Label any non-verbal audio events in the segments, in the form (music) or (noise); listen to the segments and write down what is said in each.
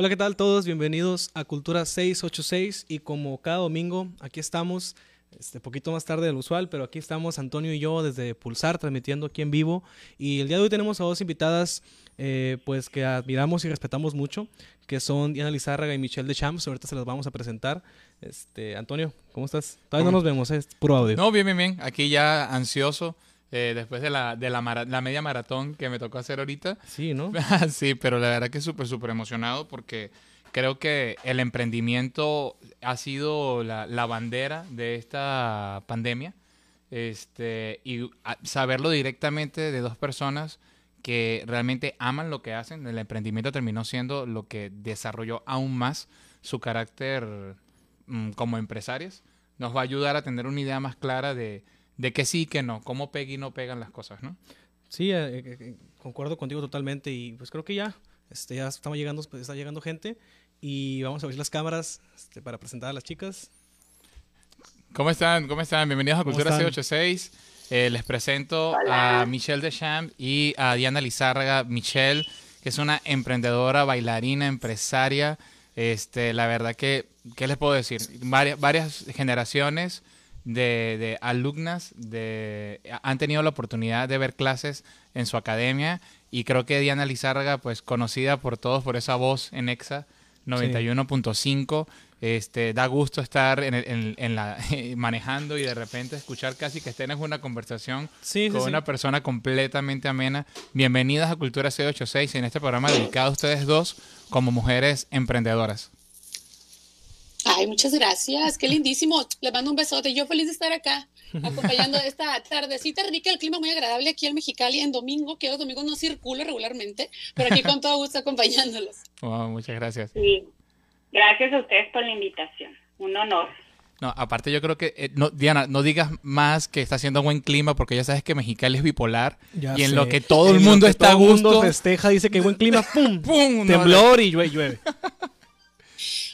Hola, ¿qué tal todos? Bienvenidos a Cultura 686 y como cada domingo, aquí estamos, este poquito más tarde del usual, pero aquí estamos Antonio y yo desde Pulsar transmitiendo aquí en vivo y el día de hoy tenemos a dos invitadas eh, pues que admiramos y respetamos mucho, que son Diana Lizárraga y Michelle Deschamps, ahorita se las vamos a presentar. Este, Antonio, ¿cómo estás? Todavía no nos vemos, es puro audio. No, bien, bien, bien, aquí ya ansioso. Eh, después de, la, de la, la, media maratón que me tocó hacer ahorita. Sí, ¿no? (laughs) sí, pero la verdad que súper, súper emocionado porque creo que el emprendimiento ha sido la, la bandera de esta pandemia. Este, y saberlo directamente de dos personas que realmente aman lo que hacen, el emprendimiento terminó siendo lo que desarrolló aún más su carácter mm, como empresarios. Nos va a ayudar a tener una idea más clara de de que sí y que no, cómo pega y no pegan las cosas, ¿no? Sí, eh, eh, eh, concuerdo contigo totalmente y pues creo que ya, este, ya estamos llegando, pues, está llegando gente y vamos a abrir las cámaras este, para presentar a las chicas. ¿Cómo están? ¿Cómo están? Bienvenidos a Cultura C86. les presento a Michelle Deschamps y a Diana Lizárraga. Michelle, que es una emprendedora, bailarina, empresaria. Este, la verdad que, ¿qué les puedo decir? Varias, varias generaciones de, alumnas de, han tenido la oportunidad de ver clases en su academia y creo que Diana Lizárraga, pues conocida por todos por esa voz en EXA 91.5, este, da gusto estar en, la, (laughs) manejando y de repente escuchar casi que estén en una conversación con una persona completamente amena. Bienvenidas a Cultura C86 en este programa dedicado a ustedes dos como mujeres emprendedoras. Ay, muchas gracias, qué lindísimo. Les mando un besote. Yo feliz de estar acá, acompañando (laughs) esta tardecita rica, el clima muy agradable aquí en Mexicali en domingo, que los domingos no circulo regularmente, pero aquí con todo gusto acompañándolos. (laughs) muchas gracias. Sí, gracias a ustedes por la invitación. Un honor. No, aparte yo creo que, eh, no, Diana, no digas más que está haciendo buen clima porque ya sabes que Mexicali es bipolar y en lo que todo el mundo está a gusto. Mundo festeja, dice que hay buen clima, (laughs) ¡pum! ¡Pum! Temblor y llueve.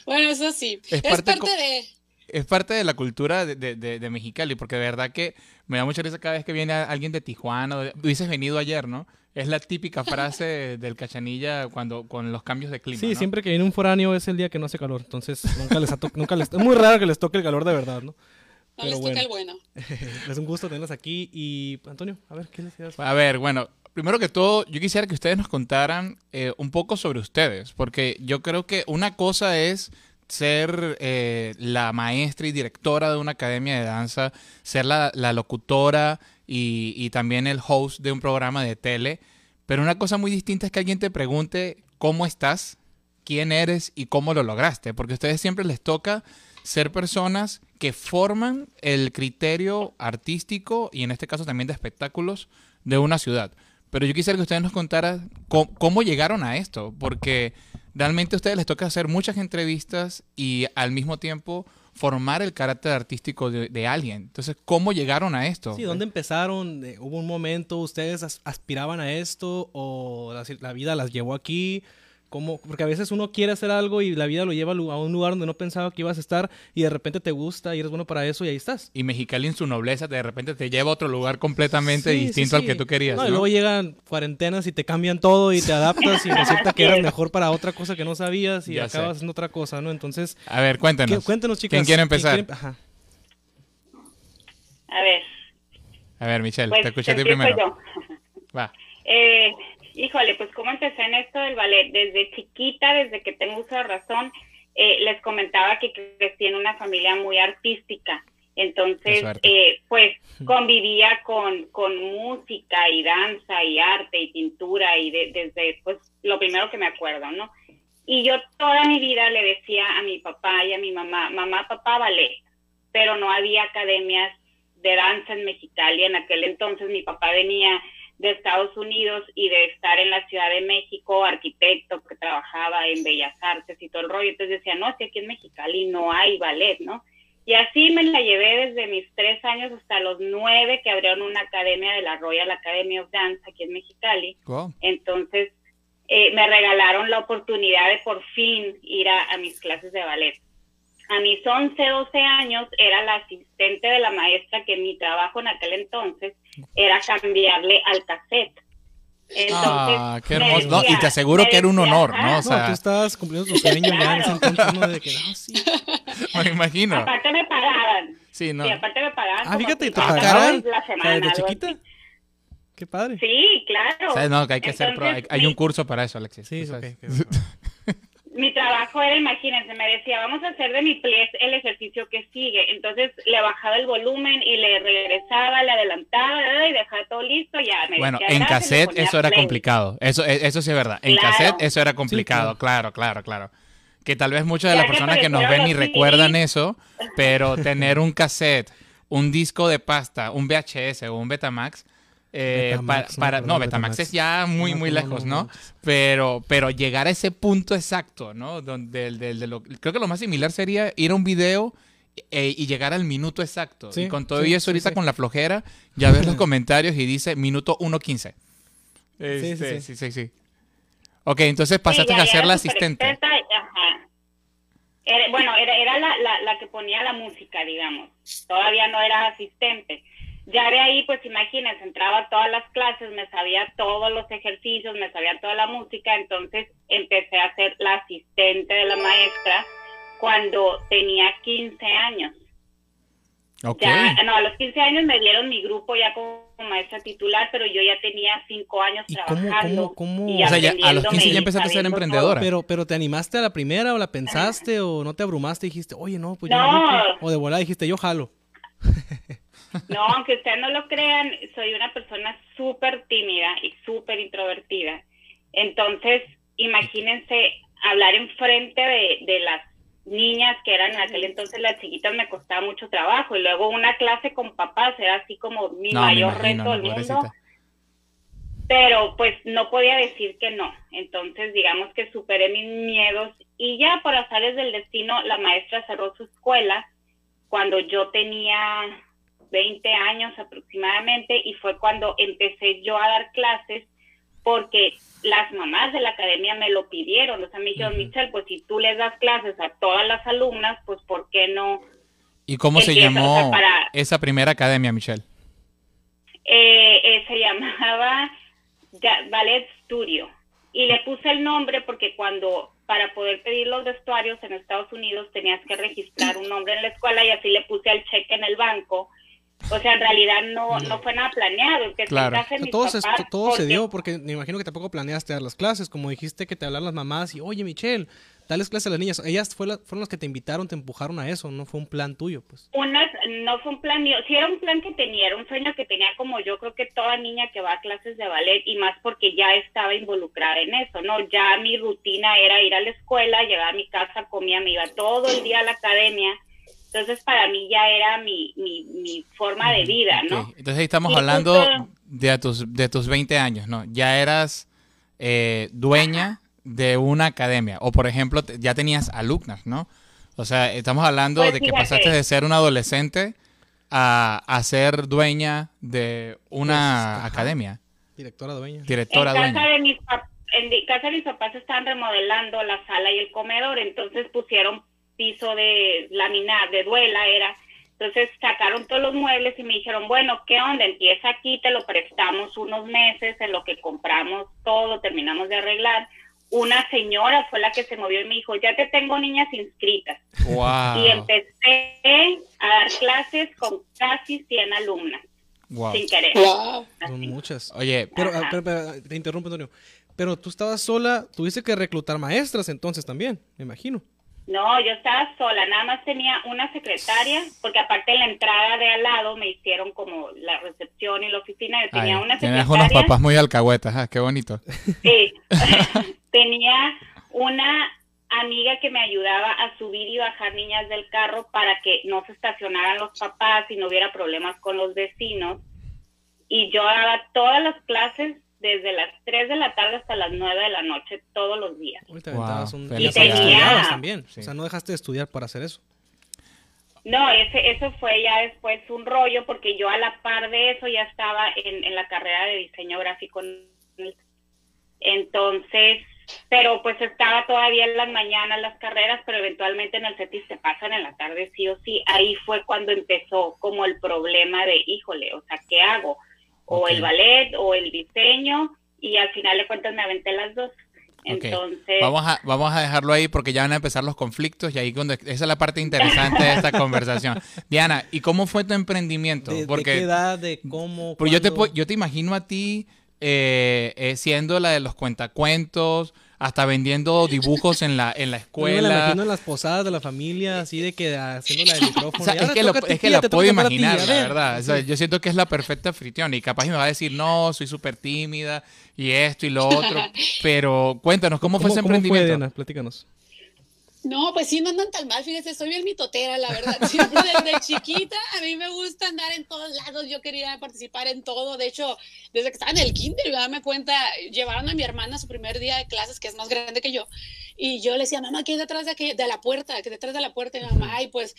Bueno, eso sí. Es, parte, de... Es parte de la cultura de, de, de, Mexicali, porque de verdad que me da mucha risa cada vez que viene alguien de Tijuana. Dices venido ayer, ¿no? Es la típica frase (laughs) del cachanilla cuando con los cambios de clima. Sí, siempre que viene un foráneo es el día que no hace calor. Entonces, nunca les, nunca les es muy raro que les toque el calor de verdad, ¿no? No les toca el bueno. (laughs) es un gusto tenerlos aquí. Y, Antonio, a ver, ¿qué les decías? A ver, bueno, primero que todo, yo quisiera que ustedes nos contaran eh, un poco sobre ustedes, porque yo creo que una cosa es ser eh, la maestra y directora de una academia de danza, ser la, locutora y, y, también el host de un programa de tele, pero una cosa muy distinta es que alguien te pregunte cómo estás, quién eres y cómo lo lograste, porque a ustedes siempre les toca ser personas que forman el criterio artístico y en este caso también de espectáculos de una ciudad. Pero yo quisiera que ustedes nos contaran cómo, llegaron a esto, porque realmente a ustedes les toca hacer muchas entrevistas y al mismo tiempo formar el carácter artístico de, alguien. Entonces, ¿cómo llegaron a esto? Sí, ¿dónde empezaron? ¿Hubo un momento, ustedes aspiraban a esto o la vida las llevó aquí? Porque a veces uno quiere hacer algo y la vida lo lleva a un lugar donde no pensaba que ibas a estar y de repente te gusta y eres bueno para eso y ahí estás. Y Mexicali en su nobleza de repente te lleva a otro lugar completamente distinto al que tú querías. Y luego llegan cuarentenas y te cambian todo y te adaptas y (laughs) resulta que eras mejor para otra cosa que no sabías y acabas en otra cosa, ¿no? Entonces... A ver, cuéntanos. Cuéntanos, chicas. ¿Quién quiere empezar? A ver. A ver, Michelle, te pues, escuché a ti primero. Yo. Va. (laughs) Eh, Híjole, pues cómo empecé en esto del ballet. Desde chiquita, desde que tengo uso de razón, eh, les comentaba que crecí en una familia muy artística. Entonces, eh, pues convivía con, con música y danza y arte y pintura y desde, pues, lo primero que me acuerdo, ¿no? Y yo toda mi vida le decía a mi papá y a mi mamá, mamá, papá, ballet, pero no había academias de danza en Mexicali. En aquel entonces mi papá venía de Estados Unidos y de estar en la Ciudad de México, arquitecto que trabajaba en Bellas Artes y todo el rollo. Entonces decía, no, si aquí en Mexicali no hay ballet, ¿no? Y así me la llevé desde mis tres años hasta los nueve que abrieron una academia de la Royal Academy of Dance aquí en Mexicali. Entonces eh, me regalaron la oportunidad de por fin ir a mis clases de ballet a mis 11, 12 años era la asistente de la maestra que mi trabajo en aquel entonces era cambiarle al cassette. ah, qué hermoso. y te aseguro que era un honor, ¿no? O sea, tú estabas cumpliendo tu sueño ya en ese (laughs) entonces, ¿no? De que, no, sí. Me imagino. Aparte me pagaban. Sí, ¿no? Sí, aparte me pagaban. Ah, fíjate, ¿te pagaban? La semana, ¿De chiquita? Qué padre. Sí, claro. O sea, no, que hay que hacer, hay, hay, un curso para eso, Alexis. Sí, ok. Mi trabajo era, imagínense, me decía, vamos a hacer de mi ples el ejercicio que sigue. Entonces le bajaba el volumen y le regresaba, le adelantaba y dejaba todo listo. Ya me bueno, en cassette eso era complicado. Eso, e, eso sí es verdad. En cassette eso era complicado, claro. claro, claro, Que tal vez muchas de las personas que nos ven ni recuerdan eso, pero tener un cassette, un disco de pasta, un VHS o un Betamax eh, para, no, Betamax, es ya muy, muy lejos, ¿no? Pero, pero llegar a ese punto exacto, ¿no? Donde, lo, creo que lo más similar sería ir a un video eh, y llegar al minuto exacto. y con todo eso ahorita con la flojera, ya ves los (clears throat) comentarios y dice minuto 1.15. Este, sí, sí, sí, sí, Ok, entonces pasaste a ser la asistente. bueno, era, era la, la, la que ponía la música, digamos. Todavía no era asistente. Ya de ahí, pues imagínense, entraba a todas las clases, me sabía todos los ejercicios, me sabía toda la música, entonces empecé a ser la asistente de la maestra cuando tenía 15 años. Okay. Ya, no, a los 15 años me dieron mi grupo ya como maestra titular, pero yo ya tenía 5 años trabajando. Cómo, cómo, o sea, ya, a los 15 ya empezaste a ser emprendedora. Pero, pero ¿te animaste a la primera o la pensaste o no te abrumaste y dijiste, oye, no, pues yo no. O de volada dijiste, yo jalo. (laughs) No, aunque ustedes no lo crean, soy una persona súper tímida y súper introvertida. Entonces, imagínense hablar enfrente de, de las niñas que eran en aquel entonces las chiquitas me costaba mucho trabajo. Y luego una clase con papás era así como mi mayor reto del mundo. pero pues no podía decir que no. Entonces digamos que superé mis miedos y ya por azares del destino la maestra cerró su escuela cuando yo tenía 20 años aproximadamente y fue cuando empecé yo a dar clases porque las mamás de la academia me lo pidieron, o sea, me dijeron, Michelle, pues si tú les das clases a todas las alumnas, pues ¿por qué no? ¿Y cómo se llamó esa primera academia, Michelle? Eh, eh, se llamaba Ballet Studio y le puse el nombre porque cuando para poder pedir los vestuarios en Estados Unidos tenías que registrar un nombre en la escuela y así le puse el cheque en el banco o sea, en realidad no, no fue nada planeado. Que claro. todo, se, todo se dio porque me imagino que tampoco planeaste dar las clases. Como dijiste que te hablaron las mamás y, oye, Michelle, dales clases a las niñas. Ellas fueron las que te invitaron, te empujaron a eso. No fue un plan tuyo, pues. no fue un plan mío. Sí era un plan que tenía, era un sueño que tenía como yo creo que toda niña que va a clases de ballet y más porque ya estaba involucrada en eso, ¿no? Ya mi rutina era ir a la escuela, llegar a mi casa, comía, me iba todo el día a la academia entonces, para mí ya era mi, mi, forma de vida, ¿no? Entonces, ahí estamos hablando de, tus, de tus 20 años, ¿no? Ya eras eh, dueña de una academia, o por ejemplo, ya tenías alumnas, ¿no? O sea, estamos hablando pues de que pasaste de ser una adolescente a, a ser dueña de una pues, academia. Directora dueña. Directora en Casa de mis en casa de mis papás estaban remodelando la sala y el comedor, entonces pusieron piso de laminar, de duela era. Entonces sacaron todos los muebles y me dijeron, bueno, ¿qué onda? Empieza aquí, te lo prestamos unos meses en lo que compramos todo, terminamos de arreglar. Una señora fue la que se movió y me dijo, ya te tengo niñas inscritas. Y empecé a dar clases con casi 100 alumnas. Sin querer. Son muchas. Oye, pero, pero, te interrumpo, Antonio. Pero tú estabas sola, tuviste que reclutar maestras entonces también, me imagino. No, yo estaba sola, nada más tenía una secretaria, porque aparte en la entrada de al lado me hicieron como la recepción y la oficina, yo tenía una secretaria. Tienes unos papás muy alcahuetas, ah, qué bonito. Sí, (laughs) (laughs) tenía una amiga que me ayudaba a subir y bajar niñas del carro para que no se estacionaran los papás y no hubiera problemas con los vecinos. Y yo daba todas las clases desde las 3 de la tarde hasta las 9 de la noche todos los días. Y tenía... también, o sea, no dejaste de estudiar para hacer eso. No, ese, eso fue ya después un rollo porque yo a la par de eso ya estaba en, en la carrera de diseño gráfico. Entonces, pero pues estaba todavía en las mañanas las carreras, pero eventualmente en el CETIS se pasan en la tarde sí o sí. Ahí fue cuando empezó como el problema de, híjole, o sea, ¿qué hago? O el ballet o el diseño y al final de cuentas me aventé las dos. Entonces, vamos a, vamos a dejarlo ahí porque ya van a empezar los conflictos y ahí cuando, esa es la parte interesante de esta (laughs) conversación. Diana, ¿y cómo fue tu emprendimiento? ¿De, porque, qué edad? ¿De cómo? Porque yo te, yo te imagino a ti eh, eh, siendo la de los cuentacuentos, hasta vendiendo (laughs) dibujos en la, en la escuela. Yo me imagino en las posadas de la familia, así de que haciendo la del (laughs) micrófono. es, que es que la puedo imaginar, la verdad. yo siento que es la perfecta fricción y capaz me va a decir, no, soy súper tímida y esto y lo otro. (laughs) Pero cuéntanos, ¿cómo, fue ese emprendimiento? Fue, Diana? Platícanos. No, pues sí, no andan tan mal, fíjese, soy bien mitotera, la verdad. (laughs) Siempre desde chiquita a mí me gusta andar en todos lados, yo quería participar en todo. De hecho, desde que estaba en el kinder, me cuenta, llevaron a mi hermana su primer día de clases, que es más grande que yo, y yo le decía, mamá, ¿qué hay detrás de, aquí, de la puerta? ¿Qué detrás de la puerta? Y mi mamá, ay, pues,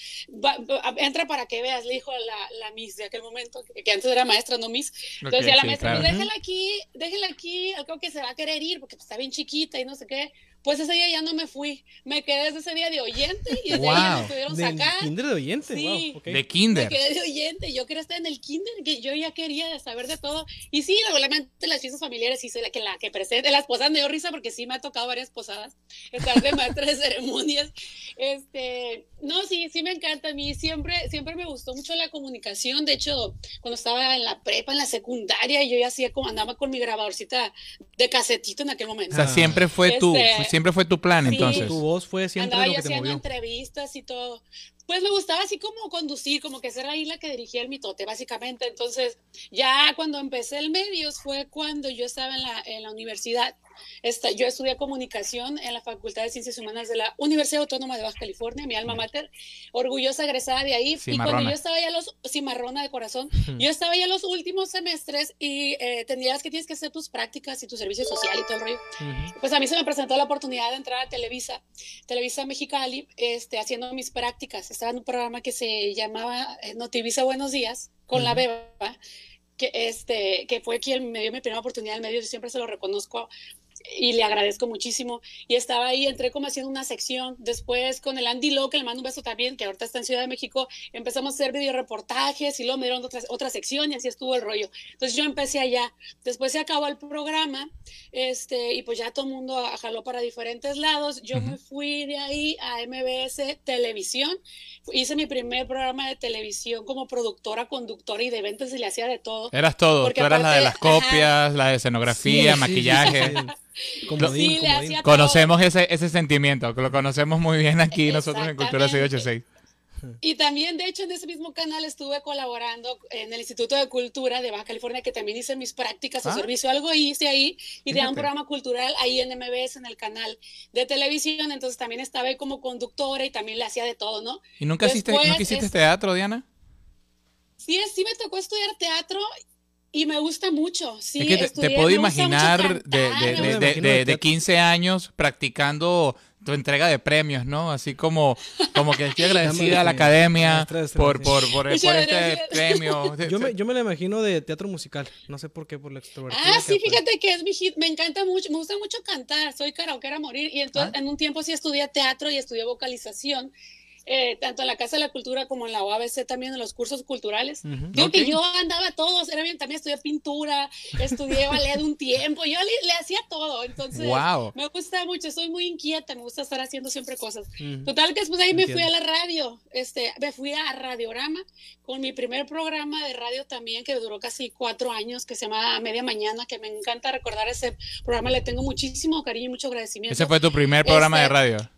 entra para que veas, le dijo la, la Miss de aquel momento, que, antes era maestra, no Miss. Entonces decía la maestra, pues déjela aquí, déjela aquí, algo que se va a querer ir, porque pues, está bien chiquita y no sé qué. Pues ese día ya no me fui. Me quedé desde ese día de oyente y ese día me pudieron sacar. ¿Kinder de oyente? Sí. De kinder. Me quedé de oyente. Yo quería estar en el kinder, que yo ya quería saber de todo. Y sí, regularmente las fiestas familiares sí soy la que, la que presente. Las posadas me dio risa porque sí me ha tocado varias posadas. Estar de maestra de (laughs) ceremonias. Este, no, sí, sí me encanta. A mí siempre, siempre me gustó mucho la comunicación. De hecho, cuando estaba en la prepa, en la secundaria, yo ya hacía como andaba con mi grabadorcita de casetito en aquel momento. O sea, siempre fue tu, este, siempre fue tu plan, entonces. Tu voz fue siempre Andaba lo que te haciendo entrevistas y todo. Pues me gustaba así como conducir, como que ser ahí la que dirigía el mitote, básicamente. Entonces, ya cuando empecé el medios fue cuando yo estaba en la, en la universidad esta, yo estudié comunicación en la Facultad de Ciencias Humanas de la Universidad Autónoma de Baja California, mi alma mater, orgullosa egresada de ahí. Y cuando yo estaba ya los, cimarrona de corazón, yo estaba ya los últimos semestres y eh, tenías que tienes que hacer tus prácticas y tu servicio social y todo el rollo. Pues a mí se me presentó la oportunidad de entrar a Televisa, Televisa Mexicali, este, haciendo mis prácticas. Estaba en un programa que se llamaba eh, Notivisa Buenos Días con la beba que, este, que fue quien me dio mi primera oportunidad en medio, yo siempre se lo reconozco y le agradezco muchísimo. Y estaba ahí, entré como haciendo una sección. Después con el Andy Lowe, que le mando un beso también, que ahorita está en Ciudad de México, empezamos a hacer video reportajes y luego me dieron otra, otra sección y así estuvo el rollo. Entonces yo empecé allá. Después se acabó el programa este, y pues ya todo el mundo jaló para diferentes lados. Yo me fui de ahí a MBS Televisión. Hice mi primer programa de televisión como productora, conductora y de eventos y le hacía de todo. Eras todo. Tú eras la de las copias, la de escenografía, maquillaje. Conocemos ese, ese sentimiento, lo conocemos muy bien aquí nosotros en Cultura 686. Y también, de hecho, en ese mismo canal estuve colaborando en el Instituto de Cultura de Baja California, que también hice mis prácticas de ah. servicio. Algo hice ahí y de un programa cultural ahí en MBS, en el canal de televisión. Entonces también estaba ahí como conductora y también le hacía de todo, ¿no? ¿Y nunca, hiciste, ¿nunca hiciste teatro, Diana? Sí, sí me tocó estudiar teatro y me gusta mucho, sí. Es que te, puedo imaginar de, de, de, 15 años practicando tu entrega de premios, ¿no? Así como, como que estoy (laughs) agradecida a la academia por, por, por, este premio. (laughs) Yo me, yo me la imagino de teatro musical, no sé por qué, por la extrovertida. Ah, sí, fíjate que es mi hit, me encanta mucho, me gusta mucho cantar, soy karaoke a morir y entonces ah. en un tiempo sí estudié teatro y estudié vocalización eh, tanto en la Casa de la Cultura como en la UABC también en los cursos culturales. Digo que yo andaba todos, era bien, también estudié pintura, estudié (laughs) ballet un tiempo, yo le, hacía todo, entonces me gusta mucho, soy muy inquieta, me gusta estar haciendo siempre cosas. Total que después de ahí me fui a la radio, este, me fui a Radiorama con mi primer programa de radio también que duró casi cuatro años, que se llama Media Mañana, que me encanta recordar ese programa, le tengo muchísimo cariño y mucho agradecimiento. Ese fue tu primer programa de este, radio.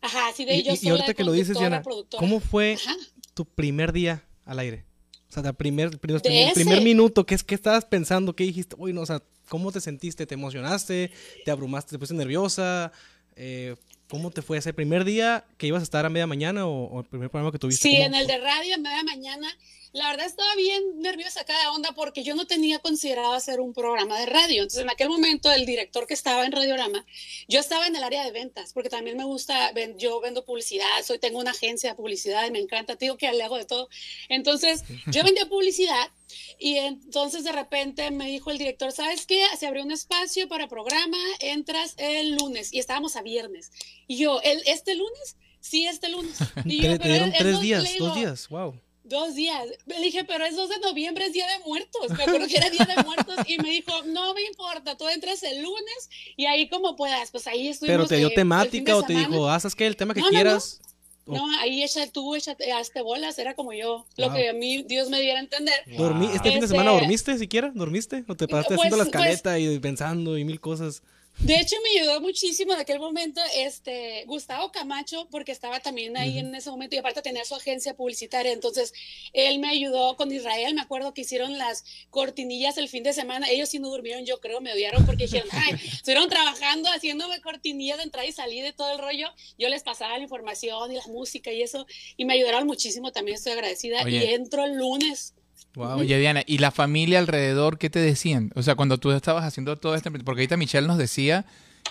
Ajá, sí, de ellos. Y, y ahorita que lo dices, Diana, ¿cómo fue tu primer día al aire? O sea, el primer, primer, primer minuto, ¿qué, ¿qué estabas pensando? ¿Qué dijiste? Uy, no, o sea, ¿cómo te sentiste? ¿Te emocionaste? ¿Te abrumaste? ¿Te pusiste nerviosa? Eh, ¿Cómo te fue ese primer día que ibas a estar a media mañana o, el primer programa que tuviste? Sí, en el de radio a media mañana la verdad estaba bien nerviosa cada onda porque yo no tenía considerado hacer un programa de radio. Entonces, en aquel momento, el director que estaba en Radiorama, yo estaba en el área de ventas, porque también me gusta, yo vendo publicidad, soy, tengo una agencia de publicidad y me encanta, digo que le hago de todo. Entonces, yo vendía publicidad y entonces de repente me dijo el director, ¿sabes qué? Se abrió un espacio para programa, entras el lunes y estábamos a viernes. Y yo, ¿el, ¿este lunes? Sí, este lunes. (laughs) Y yo, te, dieron tres días, dos días, wow Dos días. Le dije, pero es 2 de noviembre, es Día de Muertos. Me acuerdo que era Día de Muertos y me dijo, no me importa, tú entras el lunes y ahí como puedas. Pues ahí estuvimos. ¿Pero te dio eh, temática o te dijo, haz que el tema que No, no, no. No, ahí echa tú, échate, hazte bolas, era como yo. Lo que a mí Dios me diera a entender. ¿Este fin de Este- semana dormiste siquiera? ¿Dormiste? ¿O te paraste Pues- haciendo la pues- escaleta y pensando y mil cosas? De hecho, me ayudó muchísimo en aquel momento este Gustavo Camacho, porque estaba también ahí en ese momento y aparte tenía su agencia publicitaria. Entonces, él me ayudó con Israel. Me acuerdo que hicieron las cortinillas el fin de semana. Ellos sí no durmieron, yo creo, me odiaron porque dijeron, (laughs) ay, estuvieron trabajando, haciéndome cortinillas de entrada y salida de todo el rollo. Yo les pasaba la información y la música y eso, y me ayudaron muchísimo. También estoy agradecida. Oye. Y entro el lunes. Wow. Oye, Diana, ¿y la familia alrededor qué te decían? O sea, cuando tú estabas haciendo todo esto, porque ahorita Michelle nos decía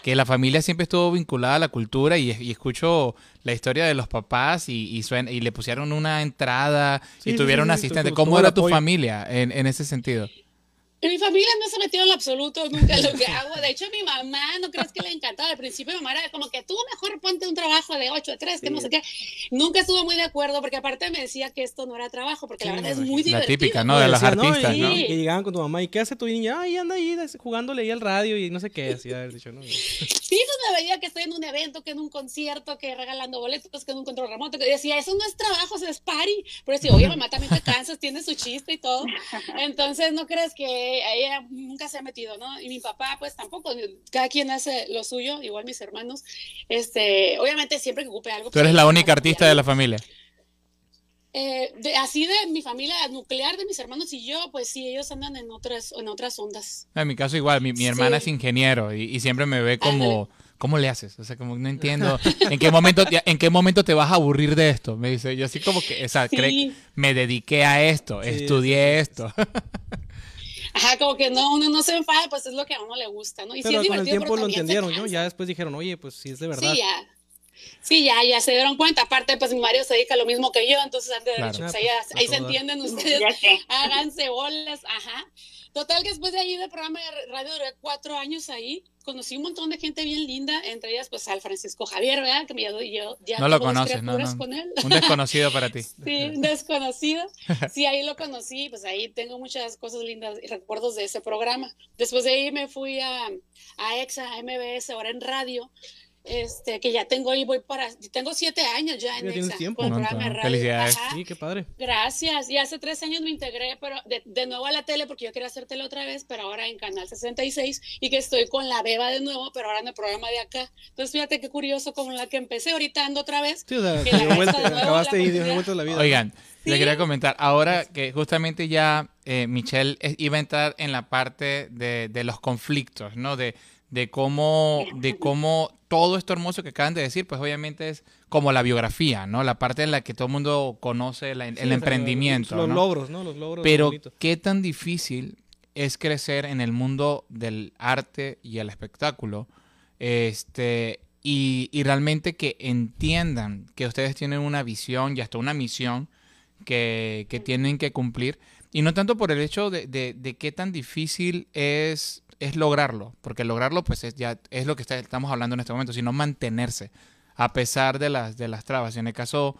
que la familia siempre estuvo vinculada a la cultura y, y escucho la historia de los papás y, y, suena- y le pusieron una entrada Sí, y tuvieron sí, un sí, asistente. ¿Cómo era tu apoyo. familia en, en ese sentido? En mi familia no se metió en lo absoluto nunca en lo que hago. De hecho, mi mamá, ¿no crees que le encantaba? Al principio mi mamá era como que tú mejor ponte un trabajo de 8 a 3, que no sé qué. Nunca estuvo muy de acuerdo porque aparte me decía que esto no era trabajo, porque la verdad es muy La divertido. típica, ¿no? De los Decía, artistas, Y, ¿no? Sí. que llegaban con tu mamá, ¿y qué hace tu niña? Ay, anda ahí jugándole ahí al radio y no sé qué. Así haber dicho, ¿no? Sí, pues me veía que estoy en un evento, que en un concierto, que regalando boletos, que en un control remoto, que decía, eso no es trabajo, eso es party. Pero decía, oye, mamá, también te cansas, tienes su chiste y todo. Entonces, no crees que ella nunca se ha metido, ¿no? Y mi papá, pues tampoco, cada quien hace lo suyo, igual mis hermanos. Este, obviamente, siempre que ocupe algo. Tú eres la única artista de la familia. Eh, de- así de mi familia nuclear, de mis hermanos y yo, pues sí, ellos andan en otras, en otras ondas. En mi caso igual, mi, mi hermana es ingeniero y, y siempre me ve como, ¿cómo le haces? O sea, como no entiendo, (laughs) ¿en qué momento, te- en qué momento te vas a aburrir de esto? Me dice, yo así como que, o sea, cree- Sí. me dediqué a esto, Sí, estudié esto. Ajá, como que no, uno no se enfada, pues es lo que a uno le gusta, ¿no? Y sí Pero es con el tiempo lo entendieron, ¿no? Ya después dijeron, oye, pues sí es de verdad. Sí, ya. Sí, ya, ya se dieron cuenta. Aparte, pues mi marido se dedica a lo mismo que yo, entonces antes de Claro. dicho, pues, Ah, ahí, pues, ahí se entienden (laughs) ustedes. Háganse bolas, ajá. Total que después de ahí del programa de radio duré cuatro años ahí. Conocí un montón de gente bien linda, entre ellas pues al Francisco Javier, ¿verdad? Que me yo, yo ya No lo conoces, no. con él. Un desconocido para ti. (laughs) Sí, un desconocido. (laughs) Sí, ahí lo conocí, pues ahí tengo muchas cosas lindas y recuerdos de ese programa. Después de ahí me fui a, a EXA, a MBS, ahora en radio, este, que ya tengo ahí, voy para, tengo siete años ya en Ya EXA, tiempo. radio. Felicidades. Ajá. Sí, qué padre. Gracias. Y hace tres años me integré, pero de, de nuevo a la tele, porque yo quería hacer tele otra vez, pero ahora en Canal 66, y que estoy con la Beba de nuevo, pero ahora en el programa de acá. Entonces, fíjate qué curioso, con la que empecé, ahorita ando otra vez. Sí, o sea, Que la vuelta- nuevo, acabaste la y dio vueltas la vida. Oigan, le Sí. quería comentar, ahora que justamente ya eh, Michelle eh, iba a entrar en la parte de, de los conflictos, ¿no? De, de cómo, de cómo todo esto hermoso que acaban de decir, pues obviamente es como la biografía, ¿no? La parte en la que todo el mundo conoce la- el Sí, emprendimiento, Los ¿no? logros, ¿no? Los logros. Pero qué tan difícil es crecer en el mundo del arte y el espectáculo, este, y, y realmente que entiendan que ustedes tienen una visión y hasta una misión que, que tienen que cumplir, y no tanto por el hecho de, de- de qué tan difícil es, es lograrlo, porque lograrlo pues es, ya es lo que está- estamos hablando en este momento, sino mantenerse a pesar de las, de las trabas. Y en el caso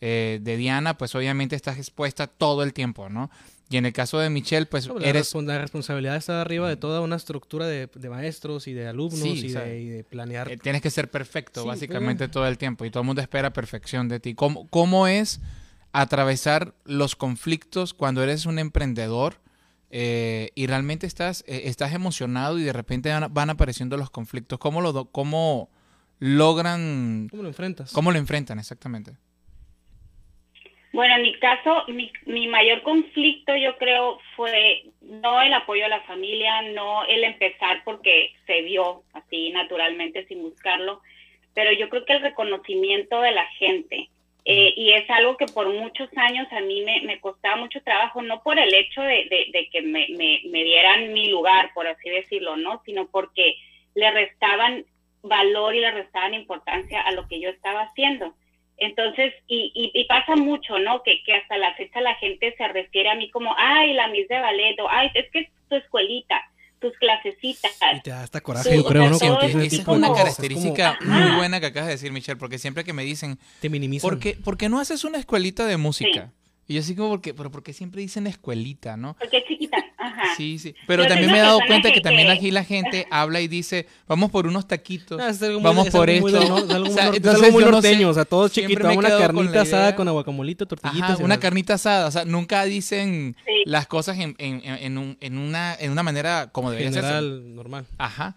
eh, de Diana, pues obviamente estás expuesta todo el tiempo, ¿no? Y en el caso de Michelle, pues la, eres... la responsabilidad está arriba de toda una estructura de, de maestros y de alumnos Sí, y, de, y de planear. eh, tienes que ser perfecto, Sí, básicamente todo el tiempo. Y todo el mundo espera perfección de ti. ¿Cómo, cómo es atravesar los conflictos cuando eres un emprendedor eh, y realmente estás, eh, estás emocionado y de repente van, van apareciendo los conflictos? ¿Cómo lo, do- cómo logran... ¿Cómo lo enfrentas? ¿Cómo lo enfrentan exactamente? Bueno, en mi caso, mi, mi mayor conflicto yo creo fue no el apoyo a la familia, no el empezar porque se dio así naturalmente sin buscarlo, pero yo creo que el reconocimiento de la gente. Eh, y es algo que por muchos años a mí me, me costaba mucho trabajo, no por el hecho de, de- de que me, me- me dieran mi lugar, por así decirlo, ¿no? Sino porque le restaban valor y le restaban importancia a lo que yo estaba haciendo. Entonces, y, y, y pasa mucho, ¿no? Que, que hasta la fecha la gente se refiere a mí como, ay, la Miss de ballet, o ay, es que es tu escuelita, tus clasecitas. Y te da hasta coraje, Sí, yo creo, ¿no? ese Esa es una cosas, característica como, muy buena que acabas de decir, Michelle, porque siempre que me dicen, te minimizan. ¿por qué, por qué no haces una escuelita de música? Y yo así como, porque, pero ¿por qué siempre dicen escuelita, no? Porque es chiquita, ajá. Sí, sí. Pero Yo también me he dado cuenta que, que- también aquí la gente habla y dice, vamos por unos taquitos. Ah, es algo muy- Vamos es por algo esto. nor- es algo O muy sea, nor- es entonces algo muy yo no sé, norteño, o sea, todo siempre chiquito, me he una con carnita la asada con aguacamolito, tortillitas. Ajá, una carnita asada. O sea, nunca dicen Sí. las cosas en, en, en, en un- en una, en una manera como debería ser. general, normal. Ajá.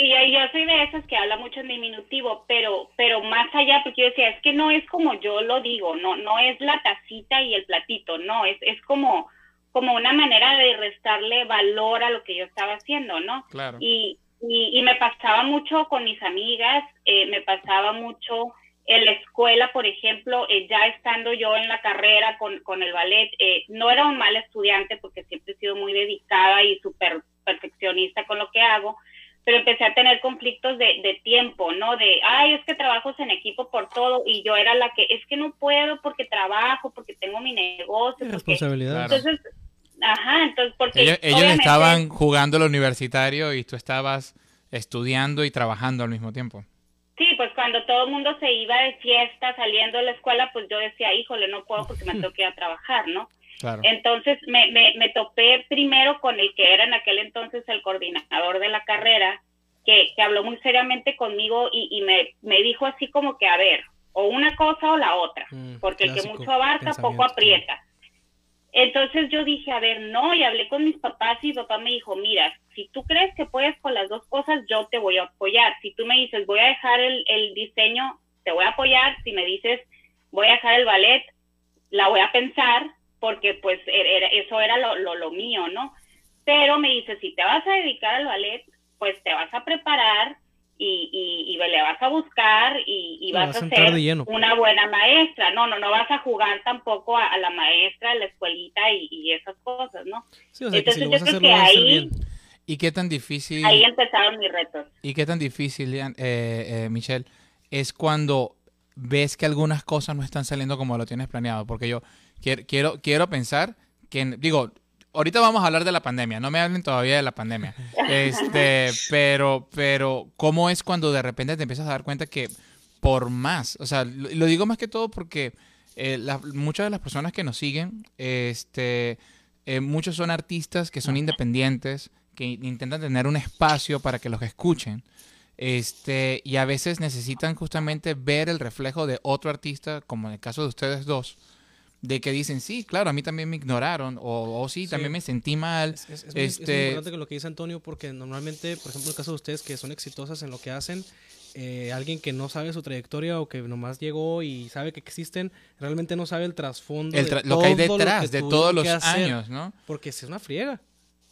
Sí, yo, yo soy de esas que habla mucho en diminutivo, pero, pero más allá, porque yo decía, es que no es como yo lo digo, no, no es la tacita y el platito, no, es, es como, como una manera de restarle valor a lo que yo estaba haciendo, ¿no? Claro. Y, y, y me pasaba mucho con mis amigas, eh, me pasaba mucho en la escuela, por ejemplo, eh, ya estando yo en la carrera con, con el ballet, eh, no era un mal estudiante porque siempre he sido muy dedicada y súper perfeccionista con lo que hago, pero empecé a tener conflictos de, de tiempo, ¿no? De, ay, es que trabajos en equipo por todo y yo era la que, es que no puedo porque trabajo, porque tengo mi negocio, porque... Responsabilidad. Claro. Entonces, ajá, entonces, porque... Ellos, ellos obviamente- estaban jugando lo universitario y tú estabas estudiando y trabajando al mismo tiempo. Sí, pues cuando todo el mundo se iba de fiesta saliendo de la escuela, pues yo decía, híjole, no puedo porque me (laughs) tengo que ir a trabajar, ¿no? Claro. Entonces me, me, me topé primero con el que era en aquel entonces el coordinador de la carrera, que, que habló muy seriamente conmigo y, y me, me dijo así como que, a ver, o una cosa o la otra, Mm, porque el que mucho abarca, poco aprieta. Entonces yo dije, a ver, no, y hablé con mis papás y mi papá me dijo, mira, si tú crees que puedes con las dos cosas, yo te voy a apoyar. Si tú me dices, voy a dejar el, el diseño, te voy a apoyar. Si me dices, voy a dejar el ballet, la voy a pensar, porque pues era- era- eso era lo, lo, lo mío, ¿no? Pero me dice, si te vas a dedicar al ballet, pues te vas a preparar y, y, y le vas a buscar y, vas, vas a a ser lleno. una buena maestra. No, no, no vas a jugar tampoco a, a la maestra de la escuelita y, y esas cosas, ¿no? Sí, o sea, que si Entonces, vas a yo creo a que ahí-. ¿Y qué tan difícil, Ahí empezaron mis retos. y qué tan difícil, eh, eh, Michelle, es cuando ves que algunas cosas no están saliendo como lo tienes planeado? Porque yo quiero, quiero, quiero pensar que, digo, ahorita vamos a hablar de la pandemia, no me hablen todavía de la pandemia. (laughs) Este, pero, pero, ¿cómo es cuando de repente te empiezas a dar cuenta que por más, o sea, lo, lo digo más que todo porque eh, la- muchas de las personas que nos siguen, este, eh, muchos son artistas que son independientes, que intentan tener un espacio para que los escuchen. Este, y a veces necesitan justamente ver el reflejo de otro artista, como en el caso de ustedes dos, de que dicen, sí, claro, a mí también me ignoraron, o, o sí, Sí. también me sentí mal. Es, es- es muy, es Este- importante que lo que dice Antonio, porque normalmente, por ejemplo, en el caso de ustedes que son exitosas en lo que hacen, eh, alguien que no sabe su trayectoria o que nomás llegó y sabe que existen, realmente no sabe el trasfondo El de lo que hay detrás que de todos los años, ¿no? Porque es una friega.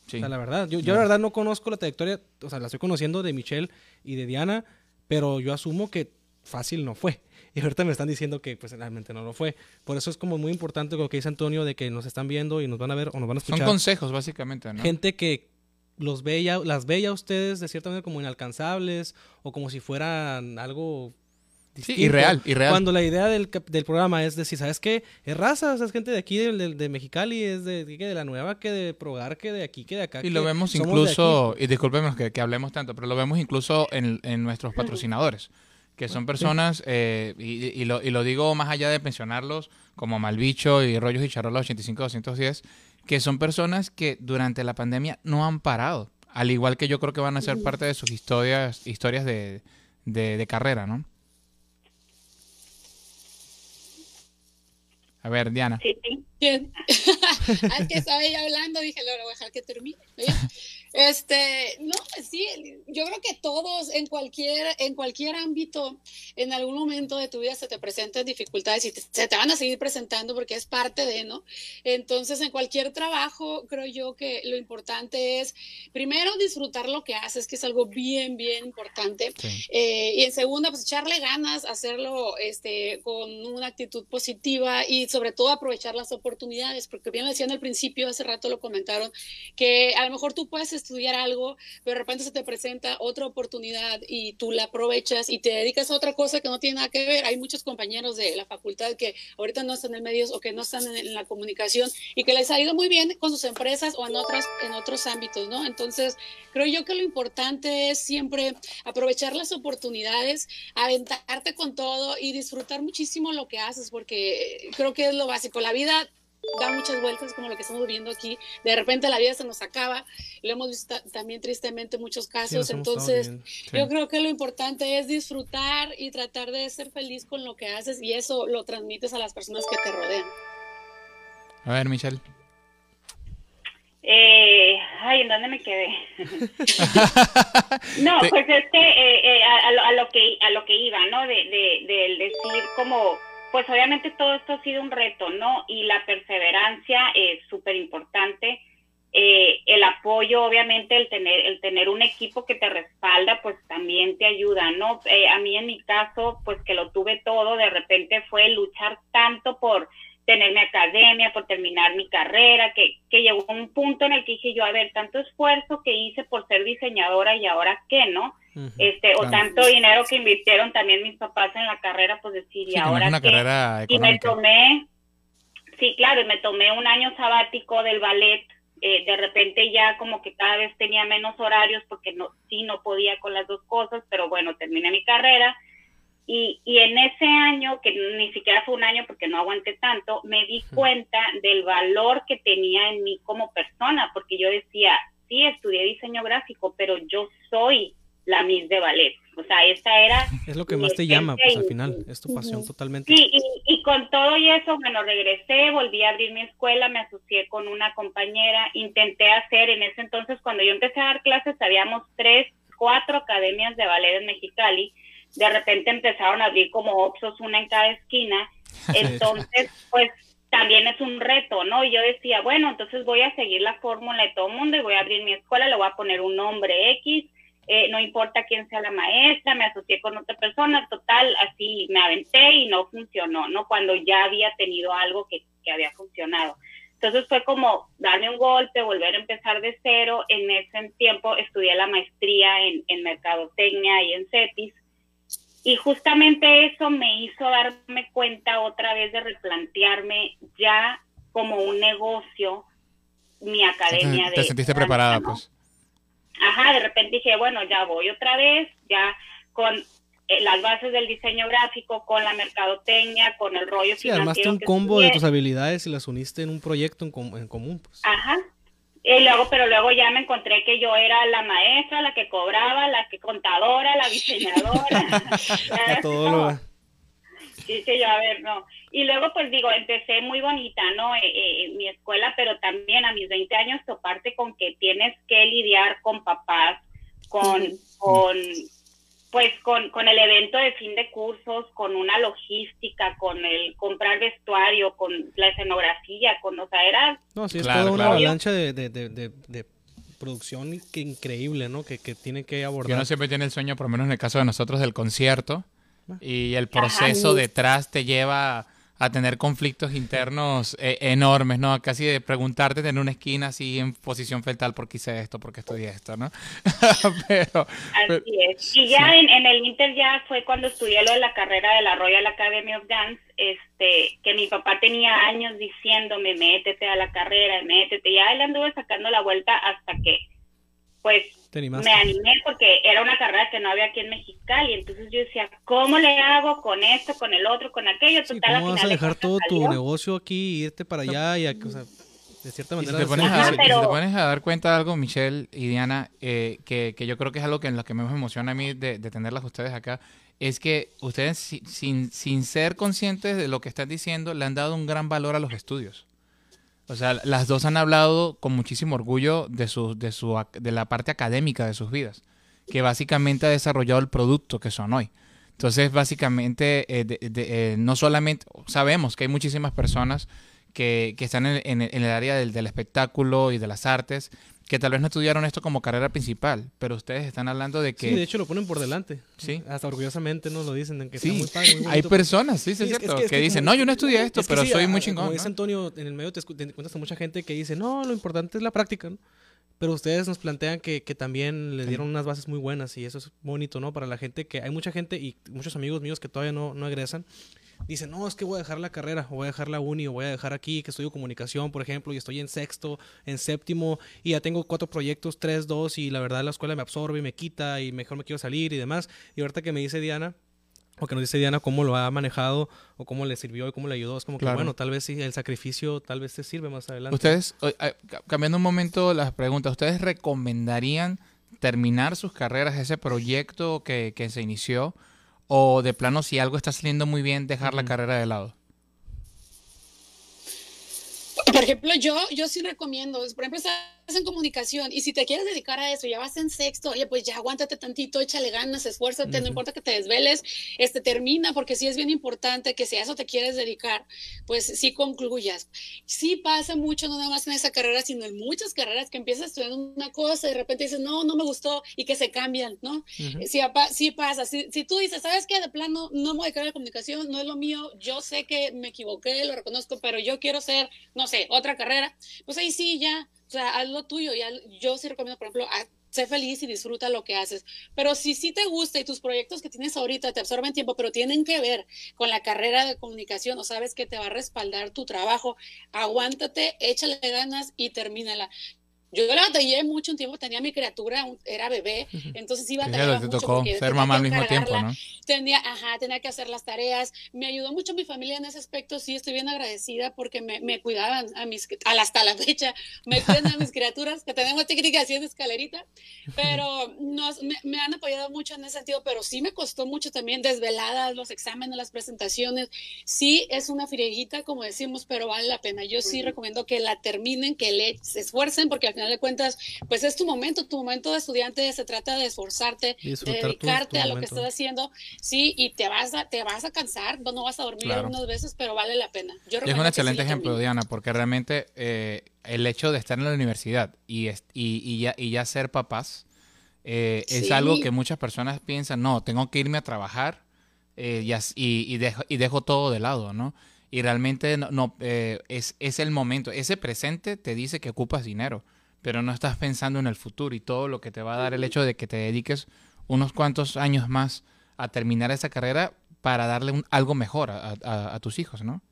Sí. O sea, la verdad, yo, yo la verdad no conozco la trayectoria, o sea, la estoy conociendo de Michelle y de Diana, pero yo asumo que fácil no fue. Y ahorita me están diciendo que pues realmente no lo fue. Por eso es como muy importante lo que dice Antonio de que nos están viendo y nos van a ver o nos van a Son escuchar. consejos, básicamente, ¿no? Gente que los ve ya, las ve ya a ustedes de cierta manera como inalcanzables o como si fueran algo Sí, distinto. irreal, irreal. Cuando la idea del, del programa es decir, ¿sabes qué? Es raza, es gente de aquí, de, de- de Mexicali, es de, de, de la nueva, que de Progar, que de aquí, que de acá. Y lo vemos incluso, y discúlpenos que, que hablemos tanto, pero lo vemos incluso en, en nuestros (laughs) patrocinadores, que son personas, eh, y, y lo, y lo digo más allá de pensionarlos, como Malbicho y Rollos y Charola 85-210, que son personas que durante la pandemia no han parado, al igual que yo creo que van a ser parte de sus historias, historias de, de, de carrera, ¿no? A ver, Diana. Sí, sí. Bien. (laughs) Ah, es que estaba ella hablando, dije, lo voy a dejar que termine. Bien. Este, no, sí, yo creo que todos en cualquier, en cualquier ámbito, en algún momento de tu vida se te presentan dificultades y te- se te van a seguir presentando porque es parte de, ¿no? Entonces, en cualquier trabajo, creo yo que lo importante es, primero, disfrutar lo que haces, que es algo bien, bien importante. Sí. Eh, y en segunda, pues echarle ganas, hacerlo este, con una actitud positiva y sobre todo aprovechar las oportunidades, porque bien lo decían al principio, hace rato lo comentaron, que a lo mejor tú puedes estudiar algo, pero de repente se te presenta otra oportunidad y tú la aprovechas y te dedicas a otra cosa que no tiene nada que ver. Hay muchos compañeros de la facultad que ahorita no están en medios o que no están en, la comunicación y que les ha ido muy bien con sus empresas o en, otras, en otros ámbitos, ¿no? Entonces, creo yo que lo importante es siempre aprovechar las oportunidades, aventarte con todo y disfrutar muchísimo lo que haces, porque creo que es lo básico. La vida da muchas vueltas como lo que estamos viendo aquí. De repente la vida se nos acaba. Lo hemos visto también tristemente en muchos casos. Entonces, yo creo que lo importante es disfrutar y tratar de ser feliz con lo que haces y eso lo transmites a las personas que te rodean. A ver, Michelle. Eh, ay, ¿en dónde me quedé? (laughs) no, pues es que eh, eh, a, lo, que a lo que iba, ¿no? De, de, de decir como pues obviamente todo esto ha sido un reto, ¿no? Y la perseverancia es súper importante. Eh, el apoyo, obviamente, el tener, el tener un equipo que te respalda, pues también te ayuda, ¿no? Eh, a mí en mi caso, pues que lo tuve todo, de repente fue luchar tanto por tener mi academia, por terminar mi carrera, que, que llegó un punto en el que dije yo, a ver, tanto esfuerzo que hice por ser diseñadora y ahora qué, ¿no? Este O tanto dinero que invirtieron también mis papás en la carrera, pues decir, y ahora una carrera y me tomé, sí, claro, y me tomé un año sabático del ballet, eh, de repente ya como que cada vez tenía menos horarios porque no, sí no podía con las dos cosas, pero bueno, terminé mi carrera y, y, en ese año, que ni siquiera fue un año porque no aguanté tanto, me di cuenta del valor que tenía en mí como persona, porque yo decía, sí, estudié diseño gráfico, pero yo soy la Miss de ballet. O sea, esa era... Es lo que más te llama, pues al final, es tu pasión totalmente. Sí, y, y, con todo y eso, bueno, regresé, volví a abrir mi escuela, me asocié con una compañera, intenté hacer, en ese entonces, cuando yo empecé a dar clases, habíamos tres, cuatro academias de ballet en Mexicali, de repente empezaron a abrir como Oxos una en cada esquina, (laughs) entonces pues también es un reto, ¿no? Y yo decía, bueno, entonces voy a seguir la fórmula de todo el mundo y voy a abrir mi escuela, le voy a poner un nombre X, eh, no importa quién sea la maestra, me asocié con otra persona, total, así me aventé y no funcionó, ¿no? Cuando ya había tenido algo que, que había funcionado. Entonces fue como darme un golpe, volver a empezar de cero. En ese tiempo estudié la maestría en, en mercadotecnia y en CETIS y justamente eso me hizo darme cuenta otra vez de replantearme ya como un negocio mi academia. Te, de, te sentiste preparada, pues. Ajá, de repente dije, bueno, ya voy otra vez, ya con eh, las bases del diseño gráfico, con la mercadotecnia, con el rollo sí, financiero. un combo de tus habilidades y las uniste en un proyecto en, en común. Pues. Ajá, y luego, pero luego ya me encontré que yo era la maestra, la que cobraba, la que contadora, la diseñadora. (laughs) (laughs) todo lo... Dije yo, a ver, no. Y luego, pues digo, empecé muy bonita, ¿no? Eh, eh, mi escuela, pero también a mis 20 años toparte con que tienes que lidiar con papás, con, con pues con, con, el evento de fin de cursos, con una logística, con el comprar vestuario, con la escenografía, con, o sea, era... No, sí, es toda una avalancha de, de, de, de, producción que increíble, ¿no? Que, que tiene que abordar. Uno siempre tiene el sueño, por lo menos en el caso de nosotros, del concierto, ah. y el proceso detrás te lleva a tener conflictos internos eh, enormes, ¿no? Casi de preguntarte en una esquina así en posición fetal por qué hice esto, por qué estudié esto, ¿no? (laughs) pero, así es. Y ya en, en, el Inter ya fue cuando estudié lo de la carrera de la Royal Academy of Dance, este, que mi papá tenía años diciéndome, métete a la carrera, métete. Ya él anduve sacando la vuelta hasta que, pues, me animé porque era una carrera que no había aquí en Mexicali, entonces yo decía, ¿cómo le hago con esto, con el otro, con aquello? Total, ¿Cómo vas a dejar todo tu negocio aquí, irte para allá y o sea, de cierta manera... Si te, pones a dar, te pones a dar cuenta de algo, Michelle y Diana, eh, que, que, yo creo que es algo que en lo que me emociona a mí de, de tenerlas ustedes acá, es que ustedes sin, sin ser conscientes de lo que están diciendo, le han dado un gran valor a los estudios. O sea, las dos han hablado con muchísimo orgullo de, su, de, su, de la parte académica de sus vidas, que básicamente ha desarrollado el producto que son hoy. Entonces, básicamente, eh, eh, no solamente sabemos que hay muchísimas personas que, que están en, en, el área del, del, espectáculo y de las artes que tal vez no estudiaron esto como carrera principal, pero ustedes están hablando de que... Sí, de hecho lo ponen por delante. Sí. Hasta orgullosamente nos lo dicen, que sí. muy padre, muy Hay personas, sí, sí, es cierto, que, dicen, no, yo no estudié esto, pero soy muy chingón. Como dice Antonio, en el medio te, te encuentras con mucha gente que dice, no, lo importante es la práctica, ¿no? Pero ustedes nos plantean que, que también le dieron unas bases muy buenas y eso es bonito, ¿no? Para la gente que hay mucha gente y muchos amigos míos que todavía no, no egresan dicen, no, es que voy a dejar la carrera, o voy a dejar la uni, o voy a dejar aquí, que estudio comunicación, por ejemplo, y estoy en sexto, en séptimo, y ya tengo cuatro proyectos, tres, dos, y la verdad la escuela me absorbe y me quita, y mejor me quiero salir y demás. Y ahorita que me dice Diana, o que nos dice Diana cómo lo ha manejado o cómo le sirvió y cómo le ayudó. Es como que, bueno, tal vez sí, el sacrificio tal vez te sirve más adelante. Ustedes, ca- cambiando un momento las preguntas, ¿ustedes recomendarían terminar sus carreras, ese proyecto que, que se inició? ¿O de plano, si algo está saliendo muy bien, dejar la carrera de lado? Por ejemplo, yo, yo sí recomiendo, por ejemplo, en comunicación y si te quieres dedicar a eso, ya vas en sexto, oye, pues ya aguántate tantito, échale ganas, esfuérzate, no importa que te desveles, este, termina, porque sí es bien importante que si a eso te quieres dedicar, pues sí concluyas. Sí pasa mucho, no nada más en esa carrera, sino en muchas carreras que empiezas estudiando una cosa y de repente dices, no, no me gustó y que se cambian, ¿no? Ujú. Sí, apa- sí pasa. Si, si tú dices, ¿sabes qué? De plano, no me voy a dedicar a la comunicación, no es lo mío, yo sé que me equivoqué, lo reconozco, pero yo quiero ser, no sé, otra carrera, pues ahí sí, ya, o sea, haz lo tuyo. Ya, yo sí recomiendo, por ejemplo, a, sé feliz y disfruta lo que haces. Pero si sí te gusta y tus proyectos que tienes ahorita te absorben tiempo, pero tienen que ver con la carrera de comunicación o sabes que te va a respaldar tu trabajo, aguántate, échale ganas y termínala. Yo la batallé mucho un tiempo, tenía mi criatura, era bebé, entonces iba a Claro, te tocó ser mamá al mismo tiempo, ¿no? tenía, ajá, tenía que hacer las tareas. Me ayudó mucho mi familia en ese aspecto. Sí, estoy bien agradecida porque me, me cuidaban a mis, hasta la fecha, me cuidan a mis criaturas, que tenemos técnica así en escalerita, pero nos, me, me han apoyado mucho en ese sentido, pero sí me costó mucho también desveladas, los exámenes, las presentaciones. Sí, es una frieguita, como decimos, pero vale la pena. Yo sí recomiendo que la terminen, que le se esfuercen, porque al final de cuentas, pues es tu momento, tu momento de estudiante, se trata de esforzarte, de tu- dedicarte tu a lo que estás haciendo, sí, y te vas a, te vas a cansar, no, no vas a dormir Claro. algunas veces, pero vale la pena. Yo es un sí excelente lo ejemplo. Diana, porque realmente eh, el hecho de estar en la universidad y, es- y, y ya, y ya ser papás eh, es Sí. algo que muchas personas piensan, no, tengo que irme a trabajar eh, y, y, y dejo, y dejo todo de lado, ¿no? Y realmente no, no, eh, es, es el momento. Ese presente te dice que ocupas dinero, pero no estás pensando en el futuro y todo lo que te va a dar el hecho de que te dediques unos cuantos años más a terminar esa carrera para darle un- algo mejor a, a- a tus hijos, ¿no?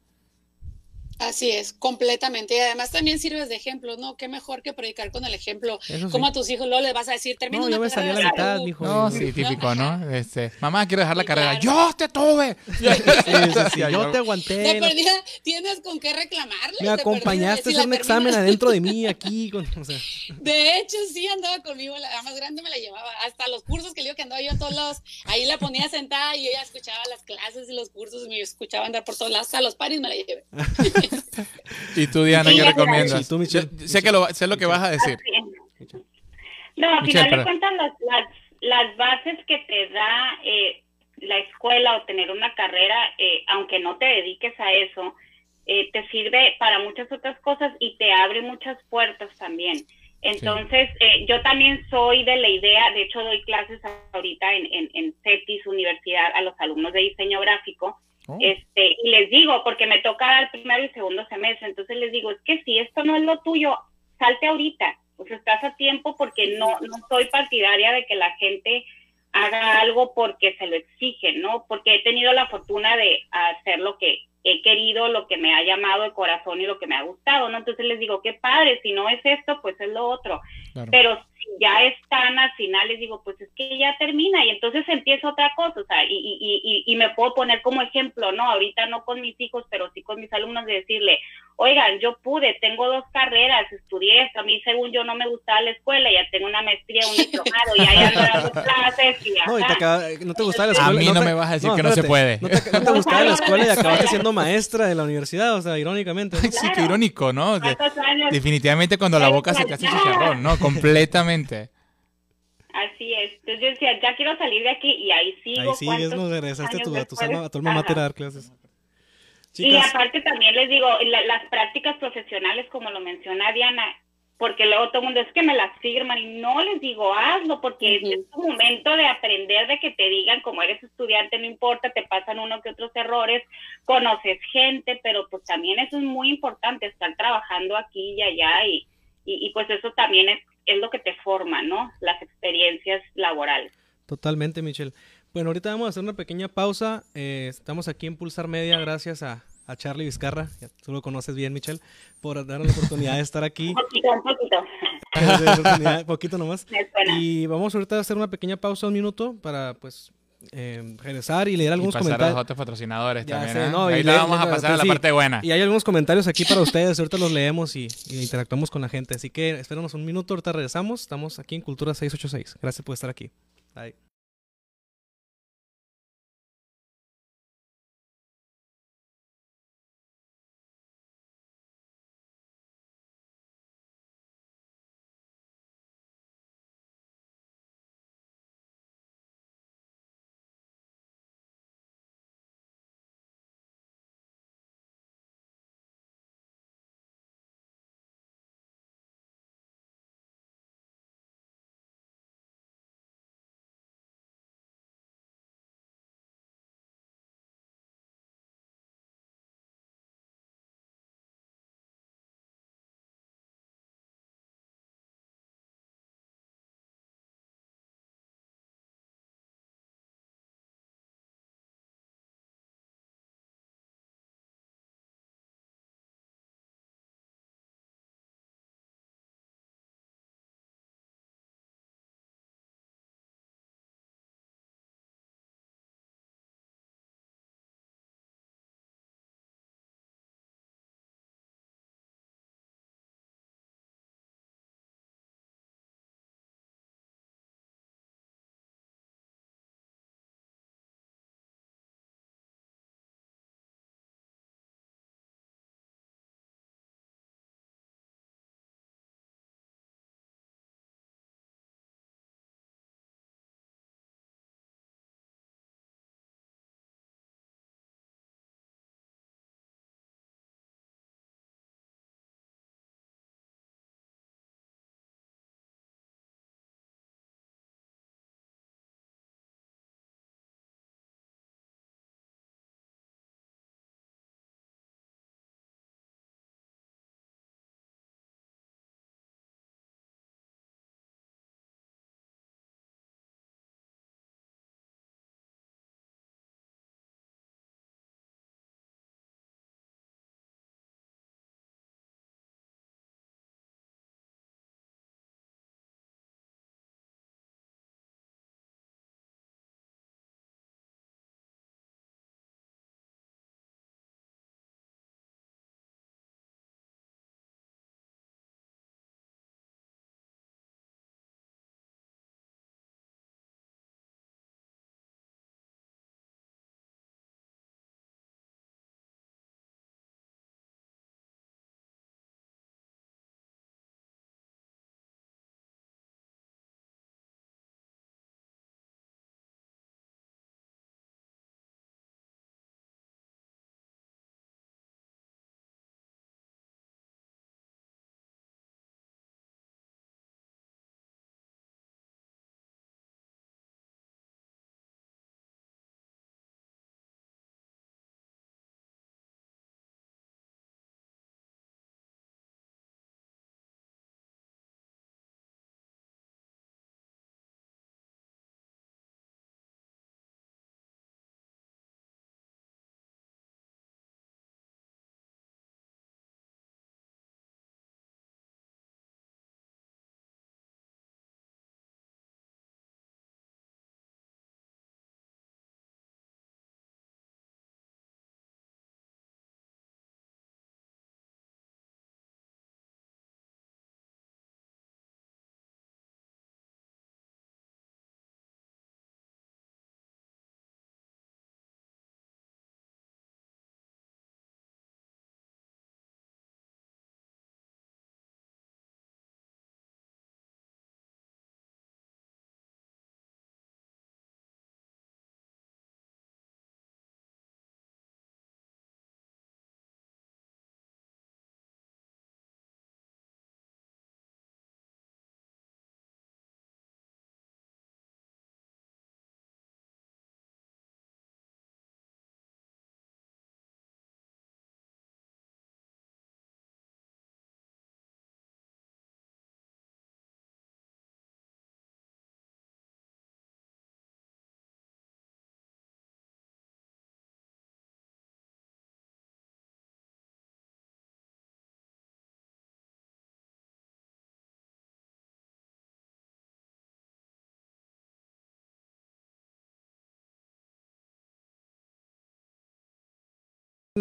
Así es, completamente. Y además también sirves de ejemplo, ¿no? Qué mejor que predicar con el ejemplo. Eso sí. Como a tus hijos luego les vas a decir, termina No, una yo me salí a la carrera, mitad, tú". mijo. No, sí, típico, ¿no? Este, mamá, quiero dejar la Sí, carrera. claro. ¡Yo te tuve! (laughs) Sí, sí, sí, (laughs) Ya, yo te aguanté. perdida, tienes con qué reclamarle. Me acompañaste a hacer un examen adentro de mí (laughs) aquí. con- o sea, De hecho, sí andaba conmigo, la, más grande me la llevaba. Hasta los cursos que le digo que andaba yo a todos lados, ahí la ponía sentada y ella escuchaba las clases y los cursos y me escuchaba andar por todos lados. A los paris me la llevé. ¿Y tú, Diana, Sí, qué recomiendas? Sí, tú, Michelle. Sé- sé, que lo, sé lo que vas a decir. No, a Michelle, final de cuentas, las, las, las bases que te da eh, la escuela o tener una carrera, eh, aunque no te dediques a eso, eh, te sirve para muchas otras cosas y te abre muchas puertas también. Entonces, eh, yo también soy de la idea, de hecho doy clases ahorita en, en, en CETIS Universidad a los alumnos de diseño gráfico, Oh. este, y les digo, porque me toca dar primero y segundo semestre, entonces les digo, es que si esto no es lo tuyo, salte ahorita, pues estás a tiempo porque no, no soy partidaria de que la gente haga algo porque se lo exigen, ¿no? Porque he tenido la fortuna de hacer lo que he querido, lo que me ha llamado el corazón y lo que me ha gustado, ¿no? Entonces les digo, qué padre, si no es esto, pues es lo otro. Claro. Pero ya están al final, les digo, pues es que ya termina y entonces empieza otra cosa, o sea, y, y, y, y me puedo poner como ejemplo, ¿no? Ahorita no con mis hijos, pero sí con mis alumnos de decirle, oigan, yo pude, tengo dos carreras, estudié esto, a mí según yo no me gustaba la escuela, ya tengo una maestría, un diplomado, ya ya ando dando (laughs) clases y no, y te acaba- no te gustaba la A escuela. mí no te- me vas a decir que no se puede. No te, no te No gustaba la escuela y acabaste siendo (laughs) maestra de la universidad, o sea, irónicamente. ¿no? (laughs) Sí, qué Claro. irónico, ¿no? De- ¿Cuántos años? definitivamente cuando la boca se te hace chicharrón, ¿no? Completamente. Así es. Entonces yo decía, ya quiero salir de aquí y ahí sigo. Ahí sigues, ¿cuántos ¿no? Regresaste a tu, a tu, a tu a dar clases. Y aparte también les digo, la- las prácticas profesionales, como lo menciona Diana, porque luego todo el mundo es que me las firman y no les digo, hazlo, porque Ujú. es tu momento de aprender, de que te digan, como eres estudiante, no importa, te pasan uno que otros errores, conoces gente, pero pues también eso es muy importante, estar trabajando aquí y allá y, y, y pues eso también es, es lo que te forma, ¿no? Las experiencias laborales. totalmente, Michelle. Bueno, ahorita vamos a hacer una pequeña pausa. Eh, estamos aquí en Pulsar Media gracias a, a Charlie Vizcarra, ya tú lo conoces bien, Michelle, por darnos la oportunidad de estar aquí. (laughs) Un poquito, un poquito. (laughs) Oportunidad, poquito nomás. (laughs) Y vamos ahorita a hacer una pequeña pausa, un minuto, para pues eh, regresar y leer Y algunos pasar a los comentarios. otros patrocinadores Ya también. sé, ¿eh? no, y Ahí la vamos a pasar a la sí. parte buena. Y hay algunos comentarios aquí para (laughs) ustedes, ahorita los leemos y, y interactuamos con la gente. Así que espérenos un minuto, ahorita regresamos. Estamos aquí en Cultura 686. Gracias por estar aquí. Bye.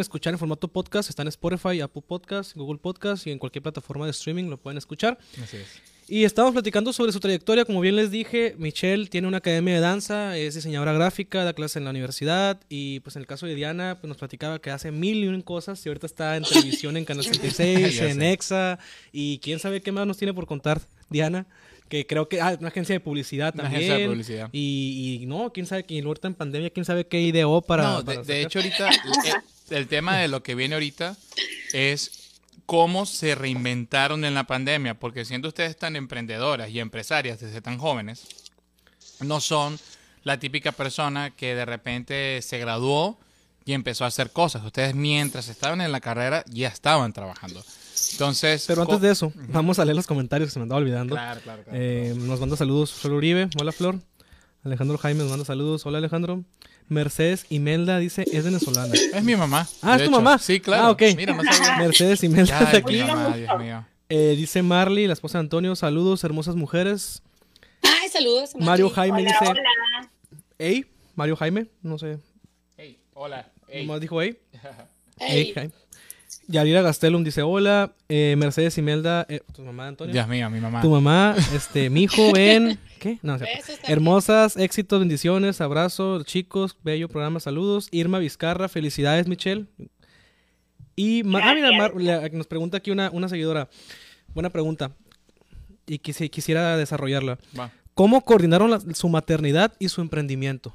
Escuchar en formato podcast, está en Spotify, Apple Podcast, Google Podcast y en cualquier plataforma de streaming lo pueden escuchar. Así es. Y estamos platicando sobre su trayectoria, como bien les dije, Michelle tiene una academia de danza, es diseñadora gráfica, da clases en la universidad y pues en el caso de Diana pues nos platicaba que hace mil y un cosas y ahorita está en televisión en Canal 66, (laughs) Ya en sé. EXA y quién sabe qué más nos tiene por contar Diana, que creo que, ah, una agencia de publicidad Una también. agencia de publicidad. Y, y no, quién sabe, que ahorita en pandemia, quién sabe qué ideó para... no, de, para de hecho ahorita (laughs) el, tema de lo que viene ahorita es cómo se reinventaron en la pandemia, porque siendo ustedes tan emprendedoras y empresarias desde tan jóvenes, no son la típica persona que de repente se graduó y empezó a hacer cosas. Ustedes mientras estaban en la carrera ya estaban trabajando. Entonces, Pero antes de eso, vamos a leer los comentarios que se me andaba olvidando. Claro, claro, claro. Eh, nos manda saludos Flor Uribe. Hola, Flor. Alejandro Jaime nos manda saludos. Hola, Alejandro. Mercedes Imelda dice, es venezolana. es mi mamá. Ah, ¿es tu hecho. mamá? Sí, claro. Ah, ok. Mira, no sabía. Mercedes Imelda Ay, mi aquí. mamá, Dios mío. Eh, dice Marley, la esposa de Antonio, saludos, hermosas mujeres. Ay, saludos. Mari. Mario Jaime Hola, dice, hola. hey, Mario Jaime, no sé, Hey, hola. Hey. nomás dijo hey. Ey. Hey, Jaime. Yarira Gastelum dice, hola, eh, Mercedes Imelda, eh, tu mamá, Antonio. Dios mío, mi mamá. Tu mamá, este, mi hijo, (laughs) ven. ¿Qué? No. Hermosas, éxitos, bendiciones, abrazo, chicos, bello programa, saludos. Irma Vizcarra, felicidades, Michelle. Y ah, mira, Mar- le- nos pregunta aquí una, una seguidora. Buena pregunta. Y quisi- quisiera desarrollarla. Va. ¿Cómo coordinaron la- su maternidad y su emprendimiento?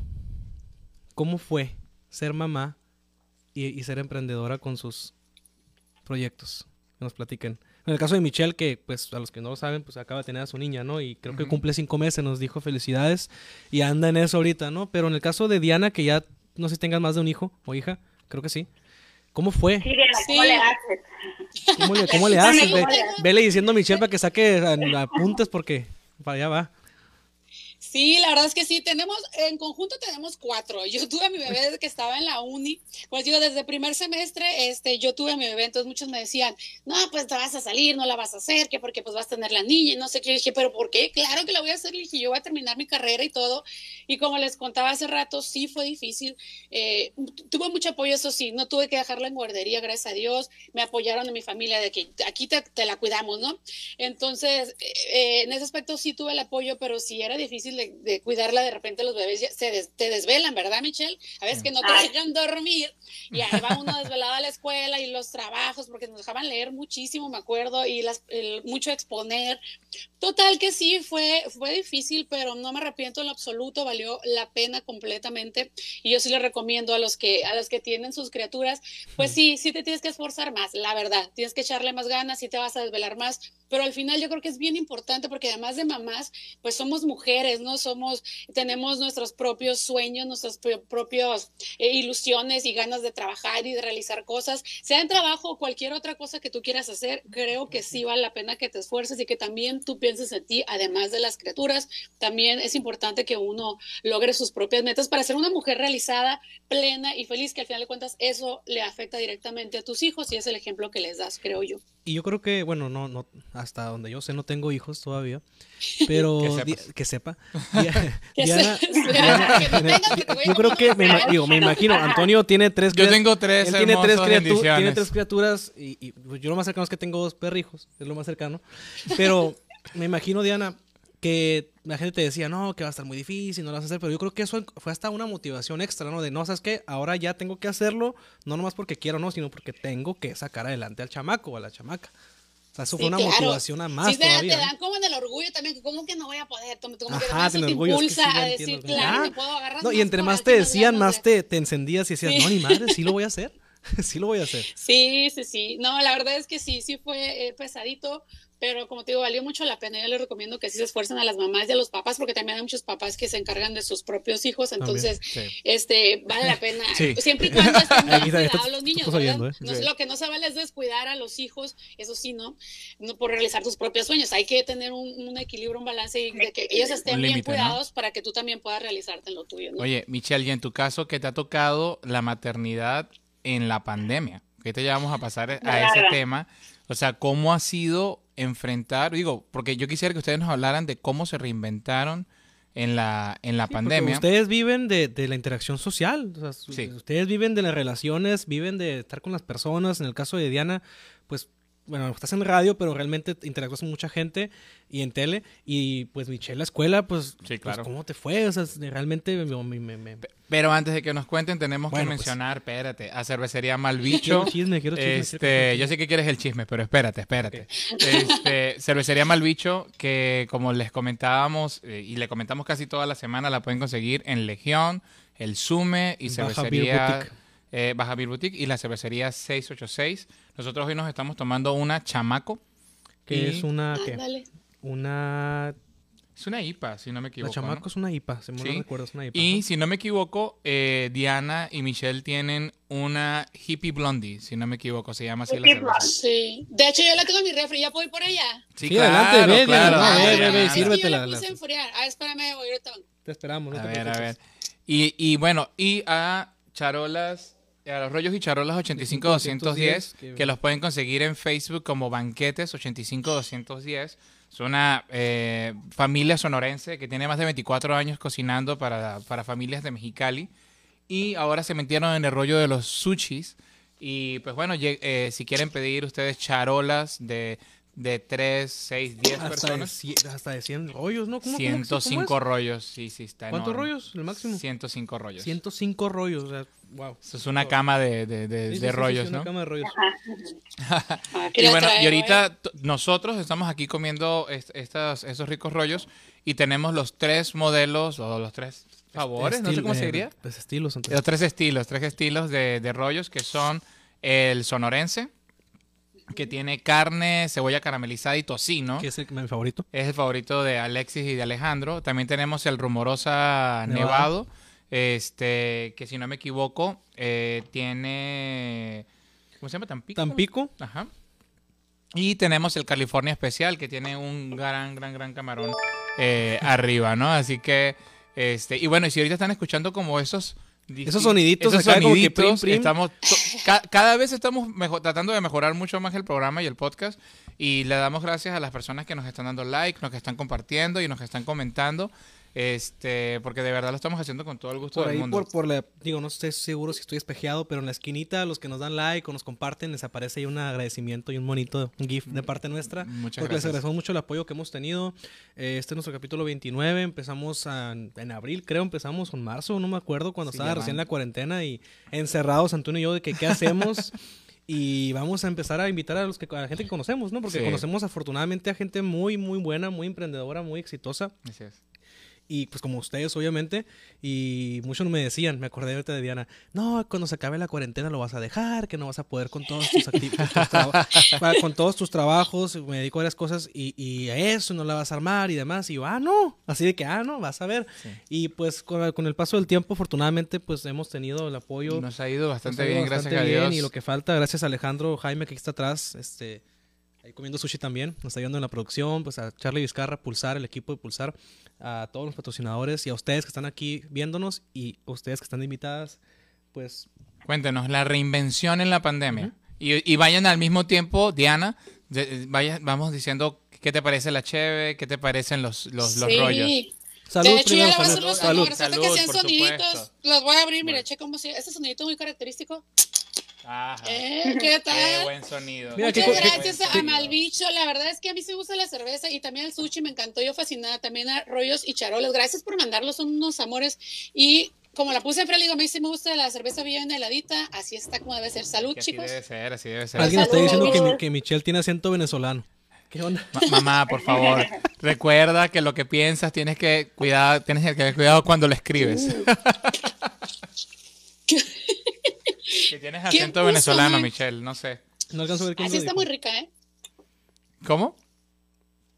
¿Cómo fue ser mamá y, y ser emprendedora con sus proyectos? Que nos platiquen. En el caso de Michelle, que pues a los que no lo saben, pues acaba de tener a su niña, ¿no? Y creo que cumple cinco meses, nos dijo felicidades y anda en eso ahorita, ¿no? Pero en el caso de Diana, que ya no sé si tengas más de un hijo o hija, creo que sí. ¿Cómo fue? Sí, Diana, ¿cómo Sí. le haces? ¿Cómo le, cómo le haces? Ve- vele diciendo a Michelle para que saque apuntes porque para allá va. Sí, la verdad es que sí, tenemos, en conjunto tenemos cuatro. Yo tuve a mi bebé desde que estaba en la uni. Pues digo, desde primer semestre, este, yo tuve a mi bebé, entonces muchos me decían, no, pues te vas a salir, no la vas a hacer, que porque pues vas a tener la niña y no sé qué. Yo dije, pero ¿por qué? Claro que la voy a hacer, dije, yo voy a terminar mi carrera y todo. Y como les contaba hace rato, sí fue difícil. Eh, tuve mucho apoyo, eso sí, no tuve que dejarla en guardería, gracias a Dios. Me apoyaron en mi familia de que aquí te, te la cuidamos, ¿no? Entonces, eh, en ese aspecto sí tuve el apoyo, pero sí era difícil de, de cuidarla. De repente los bebés ya se des- te desvelan, ¿verdad, Michelle? A veces que no te Ay. dejan dormir y ahí va uno desvelado a la escuela y los trabajos, porque nos dejaban leer muchísimo, me acuerdo, y las, el- mucho exponer. Total que sí, fue, fue difícil, pero no me arrepiento en lo absoluto, valió la pena completamente. Y yo sí le recomiendo a los que, a los que tienen sus criaturas, pues sí, sí te tienes que esforzar más, la verdad, tienes que echarle más ganas, sí te vas a desvelar más, pero al final yo creo que es bien importante porque además de mamás, pues somos mujeres, ¿no? Somos, tenemos nuestros propios sueños, nuestras pro- propias eh, ilusiones y ganas de trabajar y de realizar cosas, sea en trabajo o cualquier otra cosa que tú quieras hacer, creo que sí vale la pena que te esfuerces y que también tú pienses en ti, además de las criaturas, también es importante que uno logre sus propias metas para ser una mujer realizada, plena y feliz, que al final de cuentas eso le afecta directamente a tus hijos y es el ejemplo que les das, creo yo. Y yo creo que, bueno, no, no, hasta donde yo sé, no tengo hijos todavía, (laughs) pero Que sepa. Diana- yo creo que me, digo, me imagino, Antonio tiene tres (laughs) Yo tengo tres él tiene tres, criatu- tiene tres criaturas y, y, pues, yo lo más cercano es que tengo dos perrijos, es lo más cercano. Pero me imagino, Diana, que la gente te decía, no, que va a estar muy difícil, no lo vas a hacer, pero yo creo que eso fue hasta una motivación extra, ¿no? De, no, ¿sabes qué? Ahora ya tengo que hacerlo, no nomás porque quiero, no, sino porque tengo que sacar adelante al chamaco o a la chamaca. O sea, eso Sí, fue una claro. motivación a más Sí, todavía. te ¿no? dan como en el orgullo también, que como que no voy a poder, como que Ajá, tiene te orgullo, es que impulsa sí, a decir, entiendo. claro, me puedo agarrar No, y entre más te decían, más te, te encendías y decías, no, ni madre, sí lo voy a hacer. (laughs) sí lo voy a hacer. Sí, sí, sí. No, la verdad es que sí, sí fue eh, pesadito, pero como te digo, valió mucho la pena. Yo les recomiendo que sí se esfuercen a las mamás y a los papás, porque también hay muchos papás que se encargan de sus propios hijos, entonces, Sí. este, vale la pena. Sí. Siempre y cuando (laughs) estén cuidados los niños, oyendo, ¿eh? No, Sí. Lo que no se vale es descuidar a los hijos, eso sí, ¿no? No por realizar tus propios sueños. Hay que tener un, un equilibrio, un balance y de que ellos estén Un bien cuidados para que tú también puedas realizarte en lo tuyo, ¿no? Oye, Michelle, y en tu caso, ¿qué te ha tocado la maternidad en la pandemia? ¿Qué te llevamos a pasar a ese tema? O sea, ¿cómo ha sido enfrentar? Digo, porque yo quisiera que ustedes nos hablaran de cómo se reinventaron en la, en la Sí, pandemia. Ustedes viven de, de la interacción social. o sea, su- Sí. Ustedes viven de las relaciones, viven de estar con las personas. En el caso de Diana, pues, bueno, estás en radio, pero realmente interactúas con mucha gente y en tele. Y pues, Michelle, la escuela, pues, Sí, pues, claro. ¿cómo te fue? O sea, realmente me, me- me- me- Pero antes de que nos cuenten, tenemos Bueno, que pues. mencionar, espérate, a Cervecería Quiero Malbicho. chisme, quiero chisme, Este, quiero yo sé que quieres el chisme, pero espérate, espérate. Este, cervecería Malbicho, que como les comentábamos eh, y le comentamos casi toda la semana, la pueden conseguir en Legión, el Sume y Baja cervecería. Eh, Baja Beer Boutique y la cervecería 686. Nosotros hoy nos estamos tomando una chamaco. Que y- es una, ¿qué? Ándale. Una... Es una IPA, si no me La equivoco. chamaco ¿no? es una IPA, si no Sí. recuerdo, es una IPA. Y si no me equivoco, eh, Diana y Michelle tienen una Hippie Blondie, si no me equivoco, se llama así la Hippie cerveza. Sí. De hecho, yo la tengo en mi refri. ¿Ya puedo ir por ella? Sí, adelante, ve, Diana, no, ve, ve, ve, adelante. sírvete. Sí, yo la- la la- puse a enfriar. Ah, espérame, voy ahorita. Te esperamos, no A te ver, a ver. preocupes. Y, y bueno, y a Charolas, a los rollos y charolas 85210, que- que los pueden conseguir en Facebook como Banquetes 85210. Es una eh, familia sonorense que tiene más de 24 años cocinando para, para familias de Mexicali. Y ahora se metieron en el rollo de los sushis. Y pues bueno, eh, si quieren pedir ustedes charolas de, de 3, 6, 10 Hasta de, personas. cie- hasta de 100 rollos, ¿no? ¿Cómo, cómo- cómo es? 105 rollos, sí, sí, está ¿Cuántos enorme. rollos? ¿El máximo? 105 rollos. 105 rollos, o sea, wow. Eso es una cama de, de- de- Sí, de sí, rollos, sí, una ¿no? cama de rollos. (laughs) Y bueno, y ahorita nosotros estamos aquí comiendo est- estas, estos ricos rollos y tenemos los tres modelos o los tres favores, no sé cómo se eh, diría. Pues estilos, entonces. Los tres estilos, tres estilos de, de rollos que son el sonorense, que tiene carne, cebolla caramelizada y tocino. Que es el, favorito. Es el favorito de Alexis y de Alejandro. También tenemos el rumorosa Nevado. nevado, este, que si no me equivoco, eh, tiene... ¿Cómo se llama? Tampico. Tampico. Ajá. Y tenemos el California Especial, que tiene un gran, gran, gran camarón eh, arriba, ¿no? Así que, este, y bueno, y si ahorita están escuchando como esos... Esos soniditos esos acá como que soniditos, prim, prim. estamos ca- cada vez estamos tratando de mejorar mucho más el programa y el podcast y le damos gracias a las personas que nos están dando like, nos que están compartiendo y nos que están comentando, este, porque de verdad lo estamos haciendo con todo el gusto Por del ahí, mundo. por, por la, digo, no estoy seguro si estoy espejeado, pero en la esquinita, los que nos dan like o nos comparten, les aparece ahí un agradecimiento y un bonito GIF de parte nuestra. Muchas porque les gracias. agradecemos mucho el apoyo que hemos tenido. Eh, Este es nuestro capítulo 29. Empezamos a- en abril, creo, empezamos en marzo, no me acuerdo, cuando Sí, estaba recién la cuarentena y encerrados, Antonio y yo, de que qué hacemos. (laughs) Y vamos a empezar a invitar a los que a la gente que conocemos, ¿no? Porque Sí. conocemos afortunadamente a gente muy, muy buena, muy emprendedora, muy exitosa. Así es. Y pues como ustedes, obviamente. Y muchos me decían, me acordé ahorita de Diana, no, cuando se acabe la cuarentena lo vas a dejar, que no vas a poder con todos tus actividades, con todos tus trabajos, me dedico a varias cosas y, y a eso no la vas a armar y demás. Y yo, ah, no, así de que, ah, no, vas a ver. Sí. Y pues con, con el paso del tiempo, afortunadamente, pues hemos tenido el apoyo. Nos ha ido bastante ha ido bien, bastante gracias a bien, Dios. Y lo que falta, gracias a Alejandro Jaime que aquí está atrás, este, ahí comiendo sushi también, nos está ayudando en la producción, pues a Charlie Vizcarra, Pulsar, el equipo de Pulsar, a todos los patrocinadores y a ustedes que están aquí viéndonos y a ustedes que están invitadas, pues Cuéntenos, la reinvención en la pandemia. y, y vayan al mismo tiempo, Diana, de- vaya- vamos diciendo qué te parece la cheve, qué te parecen los, los, los sí. rollos. salud de hecho, ya primero, le voy a hacer salud, los salud. Ahorita que Salud, hacían soniditos, supuesto. los voy a abrir. Mira, Bueno. che, como si. Este sonidito muy característico. Ajá. Eh, ¿Qué tal? Qué buen sonido. Mira, Muchas qué- gracias Qué a Malbicho. La verdad es que a mí sí me gusta la cerveza y también el sushi me encantó. Yo fascinada. También a Rollos y Charoles. Gracias por mandarlos, son unos amores. Y como la puse en digo, a mí sí me gusta la cerveza bien heladita. Así está como debe ser. Salud, así chicos. debe ser, así debe ser. Alguien está diciendo que, que Michelle tiene acento venezolano. ¿Qué onda? Ma- mamá, por favor, recuerda que lo que piensas tienes que cuidar, tienes que tener cuidado cuando lo escribes. Que tienes ¿Quién acento venezolano, man? Michelle, no sé. No alcanzo a ver quién Así lo está dijo. muy rica, ¿eh? ¿Cómo?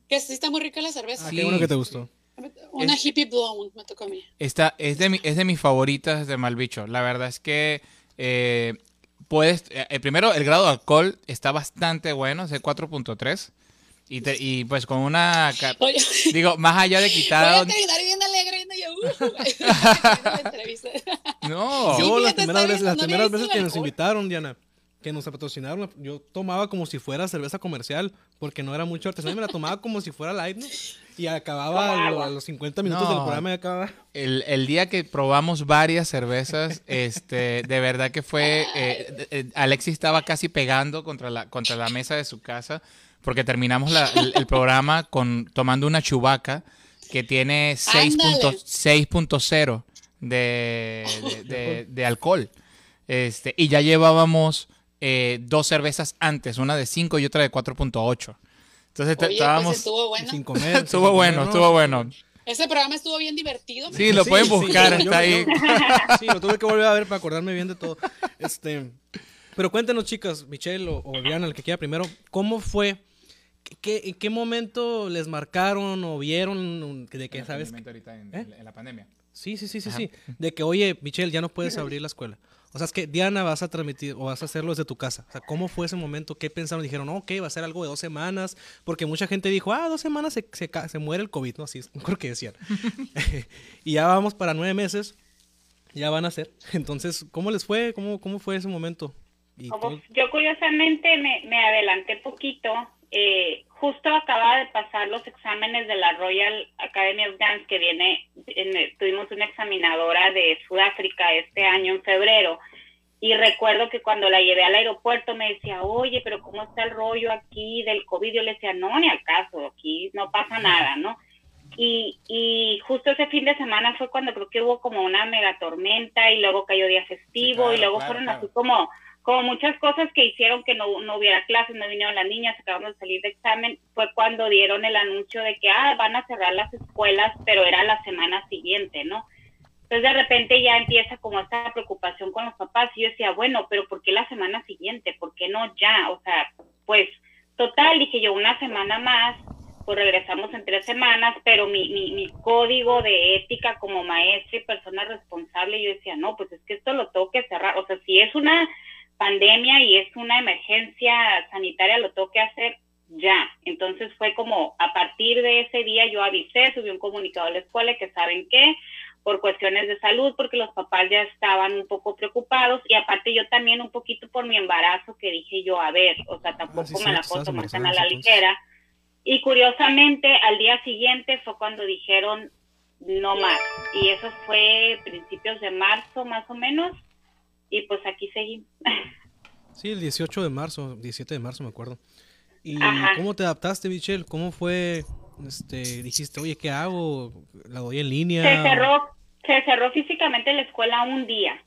Que sí está muy rica la cerveza. Ah, Sí. qué bueno que te gustó. Una hippie blonde me tocó a mí. Esta es de, mi- es de mis favoritas de Malbicho. La verdad es que eh, puedes. eh, primero, el grado de alcohol está bastante bueno, es de 4.3. Y, te- y pues con una. Oye, Digo, más allá de voy quitar. a terminar y yo, uh, (laughs) la. No. Sí, Yo las primeras veces, las no primeras veces que el nos invitaron, Diana, que nos patrocinaron. Yo tomaba como si fuera cerveza comercial, porque no era mucho artesanal, me la tomaba como si fuera light, ¿no? Y acababa a los 50 minutos del programa y acababa. El, el, día que probamos varias cervezas, este, de verdad que fue, eh, eh, Alexis estaba casi pegando contra la, contra la mesa de su casa, porque terminamos el, programa con tomando una chubaca que tiene 6.0 de, de, (laughs) de, alcohol. Este, y ya llevábamos eh, dos cervezas antes, una de 5 y otra de 4.8. Entonces pues estábamos... estuvo bueno. Sin comer. (laughs) estuvo bueno, estuvo bueno. Ese programa estuvo bien divertido. Sí, lo pueden buscar, está ahí. (laughs) sí, lo tuve que volver a ver para acordarme bien de todo. Este, pero cuéntenos, chicas, Michelle o, Diana, el que quiera primero, ¿cómo fue? ¿Qué, ¿En qué momento les marcaron o vieron de que, sabes? en, ¿Eh? en, la pandemia. Sí, sí, sí, sí, sí. De que, oye, Michelle, ya no puedes abrir la escuela. O sea, es que Diana vas a transmitir o vas a hacerlo desde tu casa. O sea, ¿cómo fue ese momento? ¿Qué pensaron? Dijeron, ok, va a ser algo de dos semanas. Porque mucha gente dijo, ah, dos semanas se, se, se muere el COVID, ¿no? Así es, creo que decían. (laughs) (laughs) y ya vamos para nueve meses. Ya van a ser. Entonces, ¿cómo les fue? ¿Cómo, cómo fue ese momento? yo curiosamente me, me adelanté poquito eh, justo acaba de pasar los exámenes de la Royal Academy of Dance, que viene, tuvimos una examinadora de Sudáfrica este año en febrero, y recuerdo que cuando la llevé al aeropuerto me decía, oye, pero ¿cómo está el rollo aquí del COVID? Yo le decía, no, ni al caso, aquí no pasa nada, ¿no? Y, y justo ese fin de semana fue cuando creo que hubo como una mega tormenta y luego cayó día festivo y luego fueron así como como muchas cosas que hicieron que no, no hubiera clases, no vinieron las niñas, acabamos de salir de examen, fue cuando dieron el anuncio de que, ah, van a cerrar las escuelas, pero era la semana siguiente, ¿no? Entonces de repente ya empieza como esta preocupación con los papás y yo decía, bueno, pero ¿por qué la semana siguiente? ¿Por qué no ya? O sea, pues total, dije yo, una semana más, pues regresamos en tres semanas, pero mi, mi, mi código de ética como maestra y persona responsable, yo decía, no, pues es que esto lo tengo que cerrar. O sea, si es una pandemia y es una emergencia sanitaria, lo tengo que hacer ya. Entonces fue como a partir de ese día yo avisé, subí un comunicado a la escuela que saben qué, por cuestiones de salud, porque los papás ya estaban un poco preocupados y aparte yo también un poquito por mi embarazo que dije yo, a ver, o sea, ah, tampoco me la puedo tomar tan a la ligera. Y curiosamente al día siguiente fue cuando dijeron no más y eso fue principios de marzo más o menos y pues aquí seguimos. Sí, el 18 de marzo, 17 de marzo me acuerdo. ¿Y cómo te adaptaste, Michelle? ¿Cómo fue? Este, dijiste, oye, ¿qué hago? ¿La doy en línea? Se cerró, se cerró físicamente la escuela un día.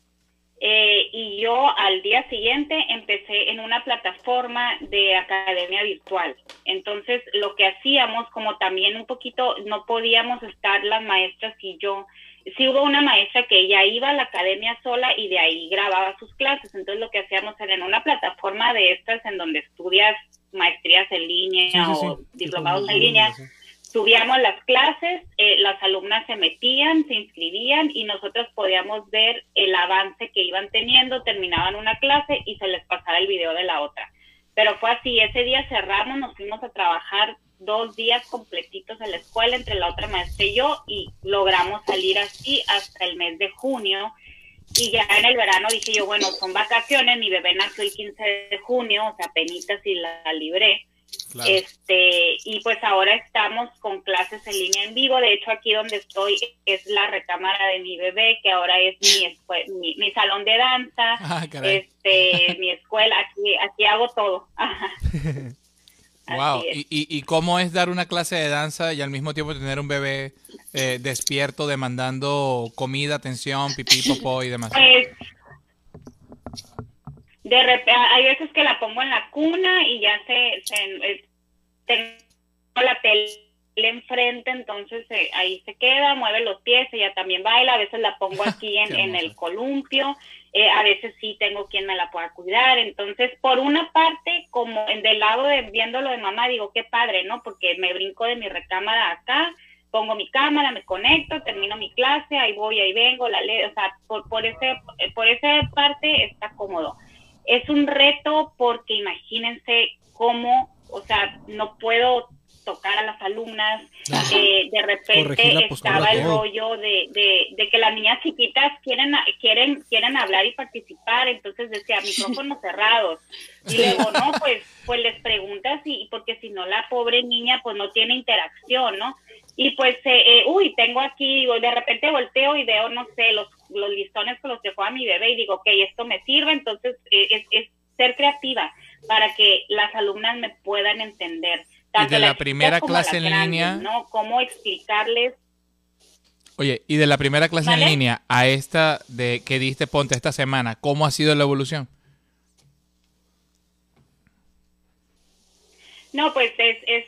Eh, y yo al día siguiente empecé en una plataforma de academia virtual. Entonces, lo que hacíamos, como también un poquito no podíamos estar las maestras y yo sí hubo una maestra que ella iba a la academia sola y de ahí grababa sus clases. Entonces lo que hacíamos era en una plataforma de estas en donde estudias maestrías en línea o diplomados en línea, subíamos las clases, eh, las alumnas se metían, se inscribían y nosotros podíamos ver el avance que iban teniendo, terminaban una clase y se les pasaba el video de la otra. Pero fue así, ese día cerramos, nos fuimos a trabajar dos días completitos en la escuela entre la otra maestra y yo y logramos salir así hasta el mes de junio y ya en el verano dije yo, bueno, son vacaciones, mi bebé nació el 15 de junio, o sea, penitas y la, libré. Este, y pues ahora estamos con clases en línea en vivo. De hecho, aquí donde estoy es la recámara de mi bebé, que ahora es mi, mi, salón de danza, ah, este, mi escuela. Aquí, aquí hago todo. (laughs) Wow, ¿Y, y, cómo es dar una clase de danza y al mismo tiempo tener un bebé eh, despierto demandando comida, atención, pipí, popó y demás? Pues, de repente, hay veces que la pongo en la cuna y ya se, se eh, tengo la tele enfrente, entonces eh, ahí se queda, mueve los pies, ella también baila, a veces la pongo (laughs) aquí en, en el columpio, eh, a veces sí tengo quien me la pueda cuidar, entonces por una parte, como en del lado de viéndolo de mamá, digo, qué padre, ¿no? Porque me brinco de mi recámara acá, pongo mi cámara, me conecto, termino mi clase, ahí voy, ahí vengo, la leo, o sea, por, por, ese, por esa parte está cómodo. Es un reto porque imagínense cómo, o sea, no puedo tocar a las alumnas Ah. eh, de repente postura, estaba el rollo de, de, de que las niñas chiquitas quieren, quieren, quieren hablar y participar, entonces decía micrófonos (laughs) cerrados. Y luego, no, pues, pues les preguntas y porque si no la pobre niña pues no tiene interacción, ¿no? Y pues, eh, eh, uy, tengo aquí, digo, de repente volteo y veo, no sé, los, los listones con los que juega mi bebé y digo, ok, esto me sirve, entonces eh, es, es ser creativa para que las alumnas me puedan entender. Y de la primera clase en línea- ¿no? Cómo explicarles Oye, y de la primera clase en línea a esta de que diste Ponte esta semana, ¿cómo ha sido la evolución? No, pues es, es,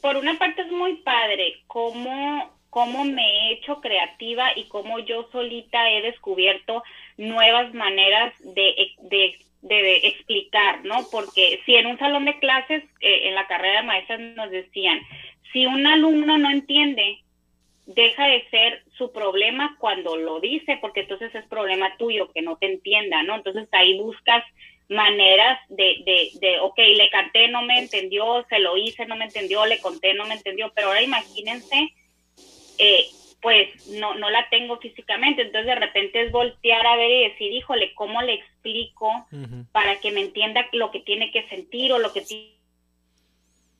por una parte es muy padre cómo, cómo me he hecho creativa y cómo yo solita he descubierto nuevas maneras de, de, de, explicar, ¿no? Porque si en un salón de clases, eh, en la carrera de maestras nos decían, si un alumno no entiende, deja de ser su problema cuando lo dice, porque entonces es problema tuyo que no te entienda, ¿no? Entonces ahí buscas maneras de, de, de, ok, le canté, no me entendió, se lo hice, no me entendió, le conté, no me entendió, pero ahora imagínense, eh, pues no, no la tengo físicamente, entonces de repente es voltear a ver y decir, híjole, ¿cómo le explico para que me entienda lo que tiene que sentir o lo que ti-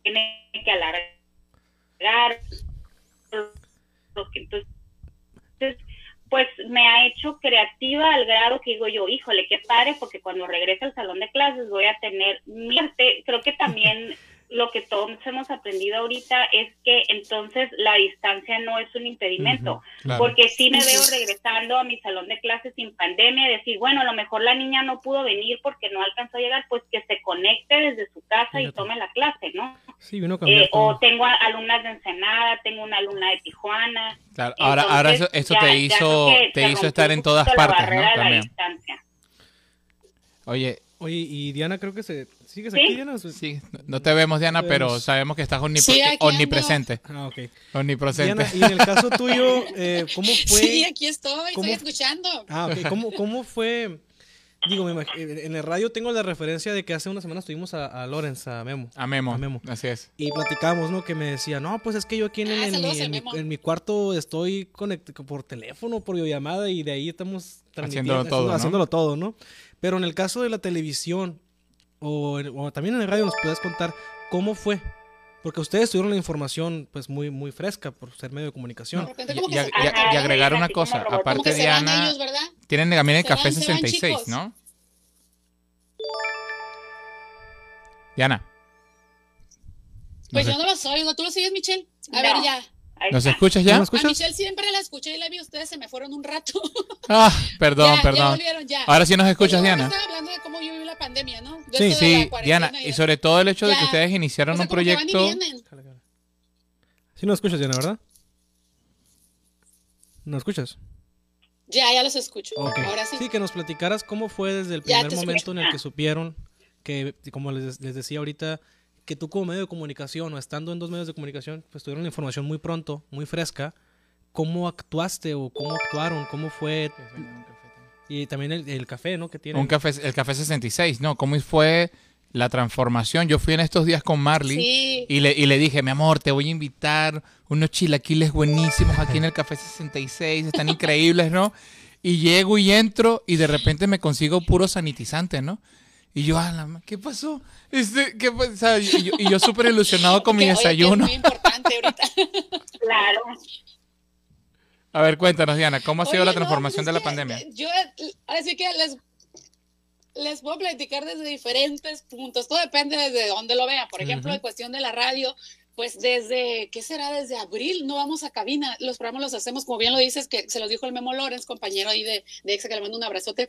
tiene que alargar? Lo que, entonces, pues me ha hecho creativa al grado que digo yo, híjole, qué padre, porque cuando regrese al salón de clases voy a tener mi arte. Creo que también (laughs) lo que todos hemos aprendido ahorita es que entonces la distancia no es un impedimento, claro. porque sí me veo regresando a mi salón de clases sin pandemia, y decir, bueno, a lo mejor la niña no pudo venir porque no alcanzó a llegar, pues que se conecte desde su casa y tome la clase, ¿no? Sí, vino Eh, o tengo a- alumnas de Ensenada, tengo una alumna de Tijuana. Claro, ahora, ahora eso, Entonces, eso ya- te hizo, que te hizo estar en todas partes, ¿no? barrera de la También. distancia. Oye, Oye, y Diana creo que se... ¿Sigues ¿Sí? aquí, Diana? sí, no- te vemos, Diana, Pues- pero sabemos que estás omnip- Sí, omnipresente. Ah, ok. Omnipresente. Diana, y en el caso tuyo, eh, ¿cómo (laughs) fue? Sí, aquí estoy, ¿Cómo? estoy escuchando. Ah, ok. ¿Cómo, cómo fue? Digo, me imag- en el radio tengo la referencia de que hace unas semanas tuvimos a, a Lorenz, a Memo. A Memo. A Memo. Así es. Y platicamos, ¿no? Que me decía, no, pues es que yo aquí en, Ah, en mi, en, mi, Memo. en mi cuarto estoy conect- por teléfono, por videollamada y de ahí estamos transmitiendo, Haciéndolo todo, haciendo- ¿no? haciéndolo todo, ¿no? Pero en el caso de la televisión o, en- o también en el radio nos puedes contar cómo fue. Porque ustedes tuvieron la información pues muy muy fresca por ser medio de comunicación. De repente Y, y- se- y- y Ajá, agregar una cosa, aparte van Diana, ellos, tienen también el Se café van, se van, 66, chicos. ¿no? Diana. Pues ¿Nos, yo no lo soy, ¿tú lo sigues, Michelle? A No. ver, ya. ¿nos escuchas ¿No ya? me A escuchas? Michelle siempre la escuché y la vi, ustedes se me fueron un rato. Ah, perdón, Ya, ya perdón. volvieron, ya. Ahora sí nos escuchas, Pues yo Diana. Estaba hablando de cómo yo la pandemia, ¿no? Sí, Sí, Diana, y sobre todo el hecho de que ustedes iniciaron o sea, un proyecto. vienen. Sí nos escuchas, Diana, ¿verdad? ¿Nos escuchas? Ya, ya los escucho. Ahora sí. que nos platicaras cómo fue desde el primer momento en el que supieron que, como les, les decía ahorita, que tú como medio de comunicación o estando en dos medios de comunicación, pues tuvieron la información muy pronto, muy fresca. ¿Cómo actuaste o cómo actuaron? ¿Cómo fue? Y también el, el café, ¿no? Que tiene. Un café, el café 66, ¿no? ¿Cómo fue la transformación? Yo fui en estos días con Marley Sí. y, le, y le dije, mi amor, te voy a invitar unos chilaquiles buenísimos aquí en el café 66, están increíbles, ¿no? Y llego y entro y de repente me consigo puro sanitizante, ¿no? Y yo, "Ah, ¿qué pasó? Este, ¿qué pa-?" O sea, y yo, yo súper ilusionado con mi (laughs) Que, oye, que desayuno. es muy importante ahorita. Claro. A ver, cuéntanos, Diana, ¿cómo ha sido Oye, la no, transformación pues de la pandemia? Yo, así que les, les puedo platicar desde diferentes puntos. Todo depende desde dónde lo vean. Por ejemplo, Ujú. en cuestión de la radio, pues desde, ¿qué será? Desde abril no vamos a cabina. Los programas los hacemos, como bien lo dices, que se los dijo el Memo Lorenz, compañero ahí de, de EXA, que le mando un abrazote.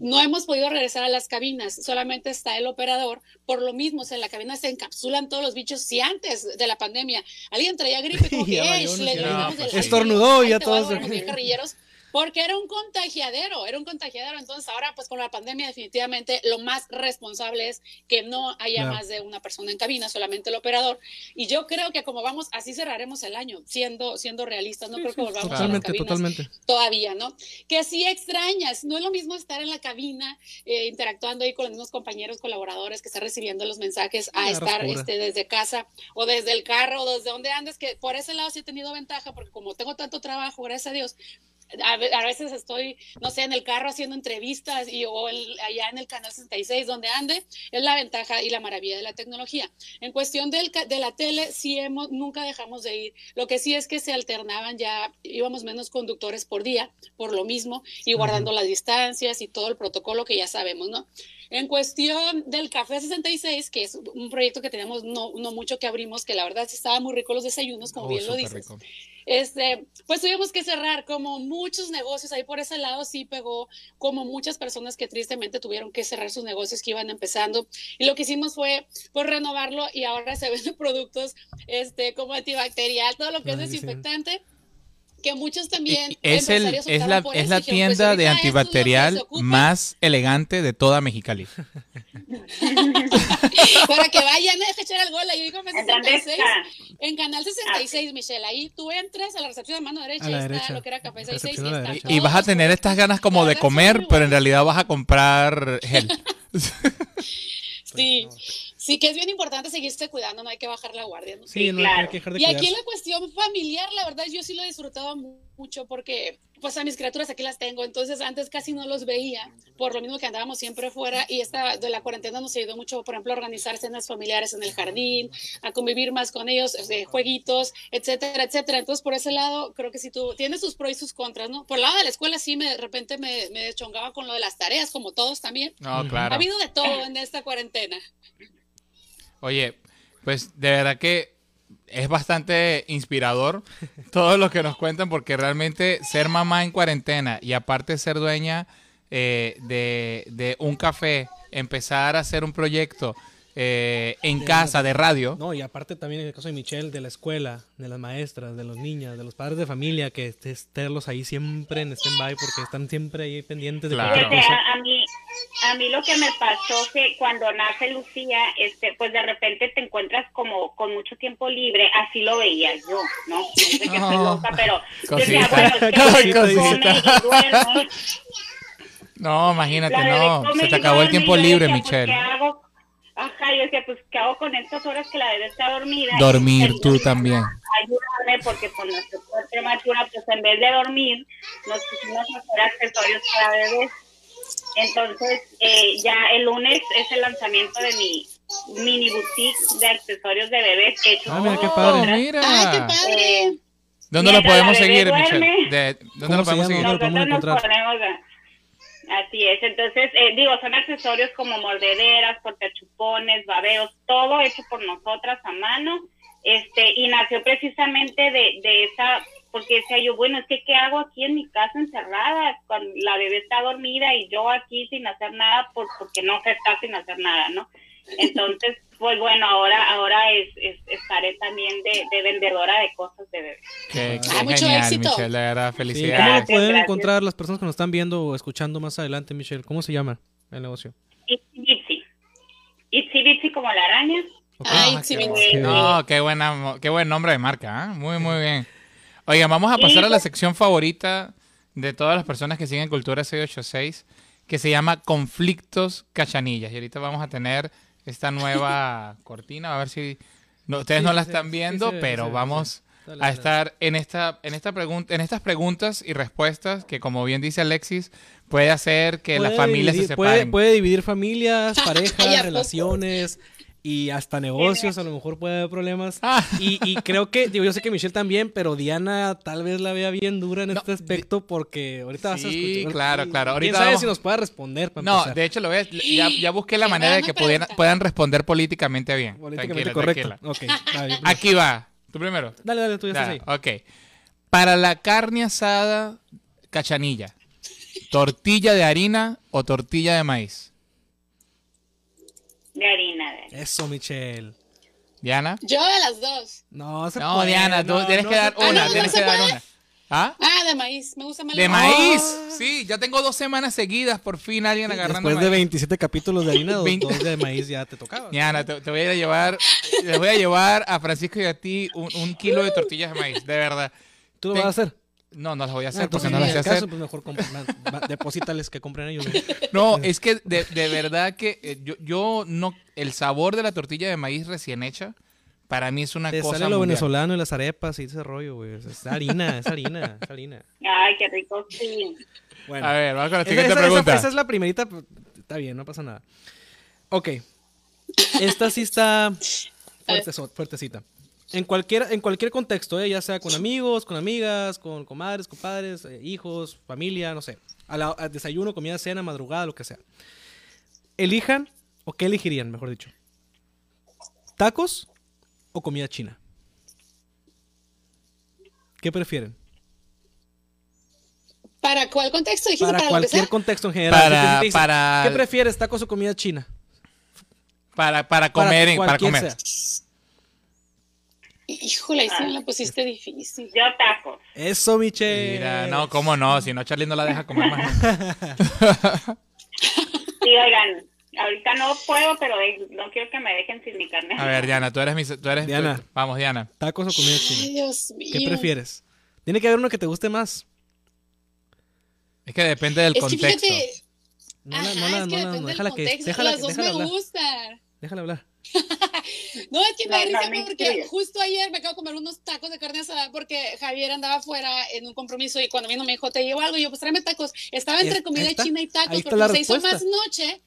No hemos podido regresar a las cabinas, solamente está el operador. Por lo mismo, o sea, en la cabina se encapsulan todos los bichos. Si antes de la pandemia alguien traía gripe, (laughs) como que, Ya "Ey, valió, no le sé. olvidamos No, del pues, estornudó y ya todos- carrilleros. Porque era un contagiadero, era un contagiadero. Entonces ahora pues con la pandemia definitivamente lo más responsable es que no haya más de una persona en cabina, solamente el operador. Y yo creo que como vamos, así cerraremos el año, siendo, siendo realistas. No creo que volvamos a las Totalmente, cabinas totalmente. todavía, ¿no? Que sí extrañas, no es lo mismo estar en la cabina eh, interactuando ahí con los mismos compañeros colaboradores que están recibiendo los mensajes a estar este, desde casa o desde el carro o desde donde andes, que por ese lado sí he tenido ventaja porque como tengo tanto trabajo, gracias a Dios, a, ve- a veces estoy, no sé, en el carro haciendo entrevistas y, o el- allá en el canal 66 donde ande, es la ventaja y la maravilla de la tecnología. En cuestión del, de la tele, sí hemos, nunca dejamos de ir. Lo que sí es que se alternaban ya, íbamos menos conductores por día, por lo mismo, y guardando las distancias y todo el protocolo que ya sabemos, ¿no? En cuestión del Café 66, que es un proyecto que tenemos no, no mucho que abrimos, que la verdad sí estaba muy rico los desayunos, como Oh, bien lo dices. rico. Este, pues tuvimos que cerrar como muchos negocios ahí por ese lado sí pegó como muchas personas que tristemente tuvieron que cerrar sus negocios que iban empezando y lo que hicimos fue pues renovarlo y ahora se venden (laughs) productos este como antibacterial todo lo que es sí. Que muchos también Es, el, es la, por es la dijeron, pues, tienda de antibacterial más elegante de toda Mexicali. (laughs) para que vayan a echar el gol ahí Café ¿En dónde 66 está? en Canal 66 Michelle ahí tú entras a la recepción de mano derecha A la y está derecha. lo que era Café 66 Recepción y está. Y vas a tener estas ganas como de comer, pero en realidad vas a comprar gel. (laughs) Sí, (laughs) sí que es bien importante seguirse cuidando, no hay que bajar la guardia. ¿no? Sí, no hay claro. que dejar de Y aquí en la cuestión familiar, la verdad, yo sí lo he disfrutado mu- mucho porque, pues, a mis criaturas aquí las tengo. Entonces, antes casi no los veía, por lo mismo que andábamos siempre fuera. Y esta de la cuarentena nos ayudó mucho, por ejemplo, a organizar cenas familiares en el jardín, a convivir más con ellos, este, jueguitos, etcétera, etcétera. Entonces, por ese lado, creo que sí tú tiene sus pros y sus contras, ¿no? Por el lado de la escuela, sí, me, de repente me, me deschongaba con lo de las tareas, como todos también. No, Ujú. Ha claro. habido de todo en esta cuarentena. Oye, pues de verdad que es bastante inspirador (laughs) todo lo que nos cuentan porque realmente ser mamá en cuarentena y aparte ser dueña eh, de, de un café, empezar a hacer un proyecto eh, en De- casa de radio. No, y aparte también en el caso de Michelle, de la escuela, de las maestras, de los niños, de los padres de familia, que estés tenerlos ahí siempre en stand-by porque están siempre ahí pendientes de Claro. cosa. a, a mí, a mí lo que me pasó que cuando nace Lucía, este, pues de repente te encuentras como con mucho tiempo libre, así lo veía yo, ¿no? No sé que estoy Oh, loca, pero yo decía, cosita. bueno, es que Ay, come cosita. y duerme. No, imagínate, no. Se te acabó el tiempo libre, pues, Michelle. Ajá, yo decía, pues, ¿qué hago con estas horas que la bebé está dormida? Dormir Y- tú y- también. Ayúdame, porque con cuerpo prematura, pues en vez de dormir, nos pusimos a hacer accesorios para bebés. Entonces, eh, ya el lunes es el lanzamiento de mi mini boutique de accesorios de bebés que he hecho Ah, mira, qué padre. mira. ¡Ay, qué padre! Eh, ¿Dónde lo podemos seguir, duerme. Michelle? De- ¿Dónde ¿Cómo lo podemos seguir? ¿Dónde lo podemos nosotros nos encontrar? ponemos Así es, entonces, eh, digo, son accesorios como mordederas, portachupones, babeos, todo hecho por nosotras a mano, este, y nació precisamente de, de esa, porque decía yo, bueno, es que ¿qué hago aquí en mi casa encerrada? Cuando la bebé está dormida y yo aquí sin hacer nada, por, porque no se está sin hacer nada, ¿no? Entonces, pues bueno, ahora, ahora es, es- estaré también de, de vendedora de cosas de bebé. Qué, qué Ah, mucho genial, éxito. Michelle, de verdad, Sí, ¿Cómo lo felicidades. Pueden gracias. encontrar las personas que nos están viendo o escuchando más adelante, Michelle? ¿Cómo se llama el negocio? Itsy Bitsy. Itsy Bitsy como la araña. Ah, qué me- bueno. No, qué, buena, qué buen nombre de marca, ¿ah? Muy, muy bien. Oigan, vamos a pasar a la sección favorita de todas las personas que siguen Cultura 686, que se llama Conflictos Cachanillas. Y ahorita vamos a tener esta nueva (laughs) cortina, a ver si no, ustedes Sí, no la están sí, viendo, sí, pero vamos Dale, a dale. estar en esta, en esta pregunta, en estas preguntas y respuestas que, como bien dice Alexis, puede hacer que las Puede familias se dividir- separen. puede dividir familias, (laughs) Ay, ¿a parejas, relaciones y hasta negocios. A lo mejor puede haber problemas. Ah. Y, y creo que, digo, yo sé que Michelle también, pero Diana tal vez la vea bien dura en No, este aspecto porque ahorita vas a Sí, escuchar. claro, y claro. ¿Quién Ahorita sabe vamos- si nos pueda responder? para No, empezar? de hecho lo ves, ya, ya busqué la manera de que pudieran- puedan responder políticamente bien. Políticamente Tranquila, correcto. tranquila. Ok, dale, (laughs) Aquí va. Tú primero. dale, dale, tú ya estás Dale, ahí. ok. Para la carne asada, cachanilla. (laughs) ¿Tortilla de harina o tortilla de maíz? De harina. De... Eso, Michelle. Diana. Yo de las dos. No, se No, puede, Diana, tú no, tienes no que dar una, no, tienes que dar una. ¿Ah? Ah, de maíz. Me gusta más De maíz. Sí, ya tengo dos semanas seguidas por fin alguien agarrando Después de maíz. 27 capítulos de harina, dos, de maíz ya te tocaba. Diana, te, te voy a ir a llevar, les voy a llevar a Francisco y a ti un, un kilo de tortillas de maíz, de verdad. ¿Tú lo Ten- vas a hacer? No, no las voy a Ah, hacer porque entonces, no las sé el caso, hacer. pues mejor deposítales que compren ellos. No, (laughs) es que de, de verdad que eh, yo, yo no, el sabor de la tortilla de maíz recién hecha, para mí es una Te cosa sale lo mundial. venezolano y las arepas y ese rollo, güey. Es, harina, es harina, es harina. Ay, qué rico, sí. Bueno, A ver, vamos con la esa, siguiente esa- pregunta. esa- esa es la primerita. pues, Está bien, no pasa nada. Ok. Esta sí está (laughs) fuertezo- fuertecita. En cualquier, en cualquier contexto, ¿eh? ya sea con amigos, con amigas, con comadres, compadres, eh, hijos, familia, no sé. A la- a desayuno, comida, cena, madrugada, lo que sea. Elijan, o qué elegirían, mejor dicho. ¿Tacos o comida china? ¿Qué prefieren? ¿Para cuál contexto? Dijiste Para para, cualquier contexto en general. Para- dicen, para- ¿Qué prefieres, tacos o comida china? Para, para comer, en- para comer. sea. Híjole, ahí sí Ah. me la pusiste difícil. Yo tacos. Eso, Michelle. Mira, no, cómo no, si no Charlie no la deja comer más. (laughs) Sí, oigan, ahorita no puedo, pero no quiero que me dejen sin mi carne. A ver, Diana, tú eres mi, tú eres Diana. tú- vamos, Diana. ¿Tacos o comida china? Dios mío. ¿Qué prefieres? Tiene que haber uno que te guste más. Es que depende del Es que contexto. fíjate, No la, ajá, no la, es no que no, del déjala que, contexto. déjala, Las dos déjala me hablar. gustan. Déjala hablar. No, es que me No, risa porque justo ayer me acabo de comer unos tacos de carne asada porque Javier andaba afuera en un compromiso y cuando vino me dijo, te llevo algo, y yo pues tráeme tacos. Estaba entre comida está. china y tacos, porque se hizo más noche.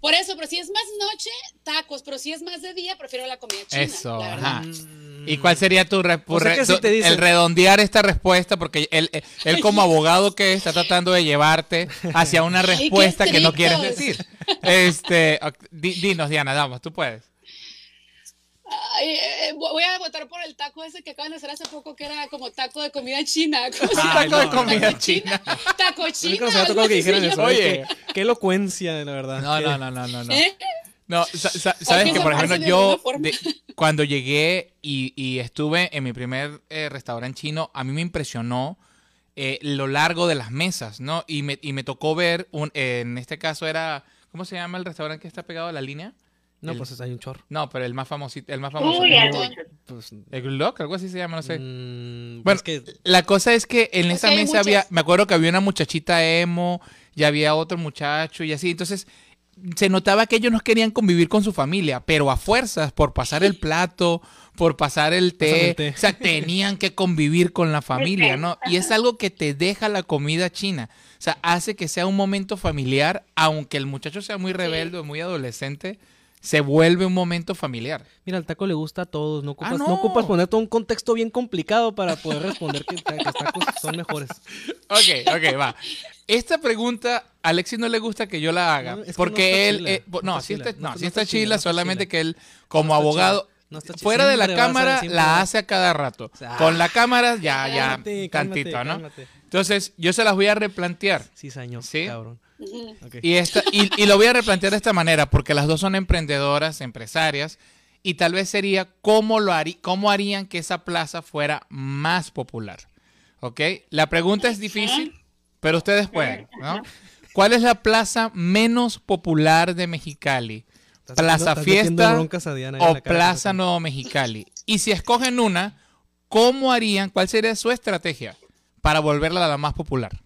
Por eso, pero si es más noche, tacos, pero si es más de día, prefiero la comida china. Eso, la ajá. ¿Y cuál sería tu, re- O sea te el redondear esta respuesta? Porque él, él- él como abogado que es, está tratando de llevarte hacia una (laughs) respuesta que no quieres decir. Este, dinos, Diana, vamos, tú puedes. Ay, eh, voy a votar por el taco ese que acaban de hacer hace poco, que era como taco de comida china. (laughs) Taco de comida Taco china. (laughs) Taco china. tocado que eso. Oye. Qué, qué elocuencia, la verdad. No, no, no, no, no, no. ¿Eh? No, sa- sa- sabes que por ejemplo yo de- cuando llegué y, y estuve en mi primer eh, restaurante chino, a mí me impresionó eh, lo largo de las mesas, ¿no? Y me, y me tocó ver, un, eh, en este caso era, ¿cómo se llama el restaurante que está pegado a la línea? No, El- pues hay un chorro. No, pero el más famosito, el más famoso. Algo. Pues, El Gulok, algo así se llama, no sé. mm, Bueno, es que La cosa es que en Es esa mesa había, me acuerdo que había una muchachita emo, y había otro muchacho y así, entonces se notaba que ellos no querían convivir con su familia, pero a fuerzas, por pasar el plato, por pasar el té, el té. o sea, tenían que convivir con la familia, ¿no? Y es algo que te deja la comida china, o sea, hace que sea un momento familiar, aunque el muchacho sea muy rebelde o muy adolescente, se vuelve un momento familiar. Mira, el taco le gusta a todos. No ocupas, Ah, no. no. ocupas poner todo un contexto bien complicado para poder responder que, que los tacos son mejores. (laughs) Ok, ok, va. Esta pregunta a Alexis no le gusta que yo la haga. No, porque él. eh, no no, está no no, está- chila, solamente que él, como abogado, fuera de la cámara, la hace a cada rato. sea, Con la cámara, ya, ya, tantito, cálmate, ¿no? cálmate. Entonces, yo se las voy a replantear. Sí, señor. ¿Sí? Cabrón. Y, esta, y, y lo voy a replantear de esta manera, porque las dos son emprendedoras, empresarias, y tal vez sería cómo, lo harí- cómo harían que esa plaza fuera más popular. ¿Ok? La pregunta es difícil, pero ustedes pueden, ¿no? ¿Cuál es la plaza menos popular de Mexicali? ¿Plaza Fiesta a Diana o cara. Plaza Nuevo Mexicali? Y si escogen una, ¿cómo harían? ¿Cuál sería su estrategia para volverla la más popular?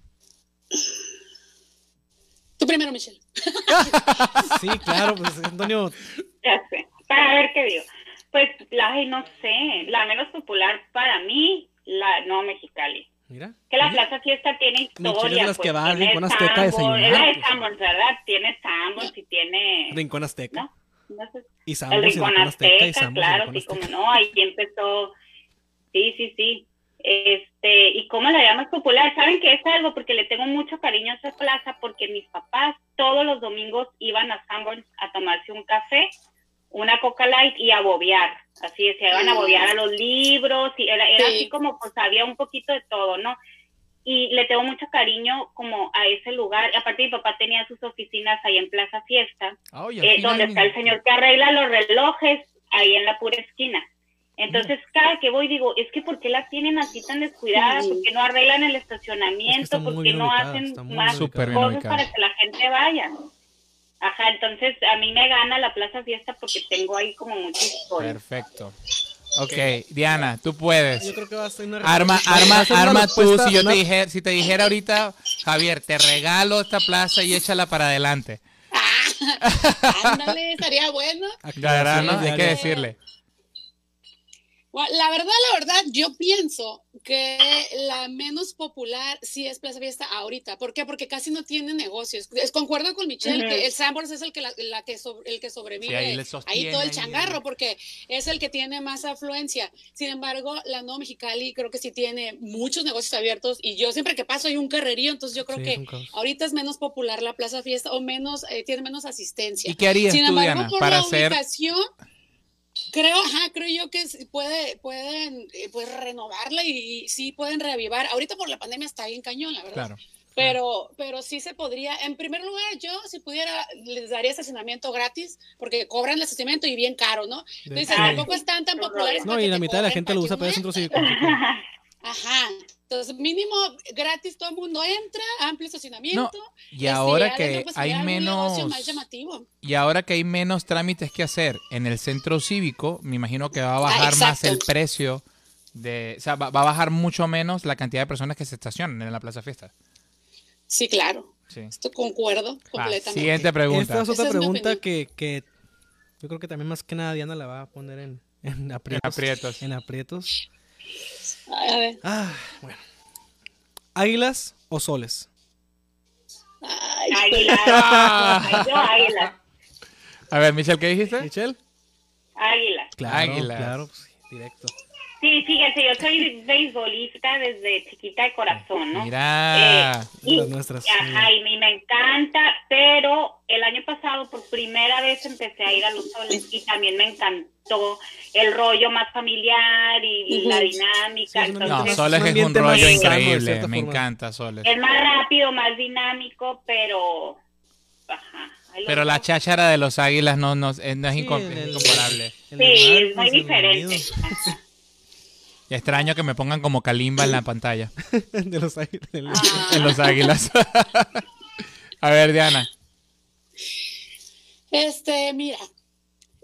Tú primero, Michelle. (laughs) Sí, claro, pues Antonio. Ya (laughs) sé. Para ver qué digo. Pues, la, no sé. La menos popular para mí, la no Mexicali. Mira. Que la mira. Plaza Fiesta tiene historia. de las pues, que va Rincón Azteca a Sanborns, desayunar, Es la de. Sanborns, ¿verdad? Tiene Sanborns y tiene... Rincón Azteca. ¿No? No sé. Y Sambos El y Rincón Azteca y Azteca, Sambos y claro, Rincón sí, como no, ahí empezó, sí, sí, sí, este, y cómo la llamas popular, saben que es algo porque le tengo mucho cariño a esa plaza, porque mis papás todos los domingos iban a Sanborns a tomarse un café, una Coca Light y a bobear, así se iban a bobear a los libros, y era, era Sí. así como, pues había un poquito de todo, ¿no? Y le tengo mucho cariño como a ese lugar, aparte mi papá tenía sus oficinas ahí en Plaza Fiesta, eh, donde está el señor que arregla los relojes, ahí en la pura esquina. Entonces, cada que voy digo, es que ¿por qué la tienen así tan descuidada? Sí. ¿Por qué no arreglan el Es que estacionamiento? muy ¿Por qué no hacen más cosas para que la gente vaya? Ajá, entonces a mí me gana la Plaza Fiesta porque tengo ahí como historia. Perfecto. Ok, Diana, tú puedes. Yo creo que va a ser una Arma, arma, a ser una arma tú. Si yo una- te dijera, si te dijera ahorita, Javier, te regalo esta plaza y échala para adelante. (laughs) Ándale, estaría bueno. La verdad, ¿no? Hay que decirle. La verdad, la verdad, yo pienso que la menos popular sí es Plaza Fiesta ahorita. ¿Por qué? Porque casi no tiene negocios. Es, concuerdo con Michelle que el Sambors es el que, la, la que el que sobrevive Sí, ahí ahí, sostiene todo el ahí. changarro, porque es el que tiene más afluencia. Sin embargo, la No Mexicali creo que sí tiene muchos negocios abiertos y yo siempre que paso hay un carrerío, entonces yo creo Sí, que ahorita es menos popular la Plaza Fiesta o menos, eh, tiene menos asistencia. ¿Y qué harías Sin tú, embargo, Diana, por para la hacer ubicación, creo, ajá, creo yo que puede, pueden eh, pues, renovarla y, y sí pueden reavivar. Ahorita por la pandemia está bien cañón, la verdad. Claro. Pero, pero sí se podría. En primer lugar, yo si pudiera les daría estacionamiento gratis porque cobran el estacionamiento y bien caro, ¿no? Entonces tampoco están tan populares. No, para y la mitad de la gente lo usa para el centro cívico. (laughs) Ajá. Entonces mínimo gratis todo el mundo entra, amplio estacionamiento. Y Este, ahora que pues, hay menos más llamativo. y ahora que hay menos trámites que hacer en el centro cívico, me imagino que va a bajar más el precio de, o sea, va, va a bajar mucho menos la cantidad de personas que se estacionan en la Plaza Fiesta. Sí, claro. Sí. Esto concuerdo completamente. siguiente pregunta. Esta es otra Esa pregunta que, que yo creo que también más que nada Diana la va a poner en, en aprietos. aprietos. En aprietos. A ver. Ah, bueno. ¿Águilas o soles? Ay, Águila. Ah. Ay, yo águila. A ver, Michelle, ¿qué dijiste? ¿Michelle? Águila. Claro, Águilas. claro, pues, directo. Sí, fíjense, yo soy beisbolista desde chiquita de corazón, ¿no? Mira. Eh, y- nuestras, sí. Ajá, y me- me encanta, pero el año pasado por primera vez empecé a ir a los soles y también me encantó el rollo más familiar y la dinámica. Sí, es un no, Soles es un rollo increíble. Me forma. encanta Soles. es más rápido, más dinámico, pero... Ajá. Pero la cháchara de los águilas no, no, es- no es Sí, incomparable. Sí, es muy diferente. Extraño que me pongan como Kalimba en la pantalla. (laughs) de los águilas. Ah. En los águilas. A ver, Diana. Este, mira,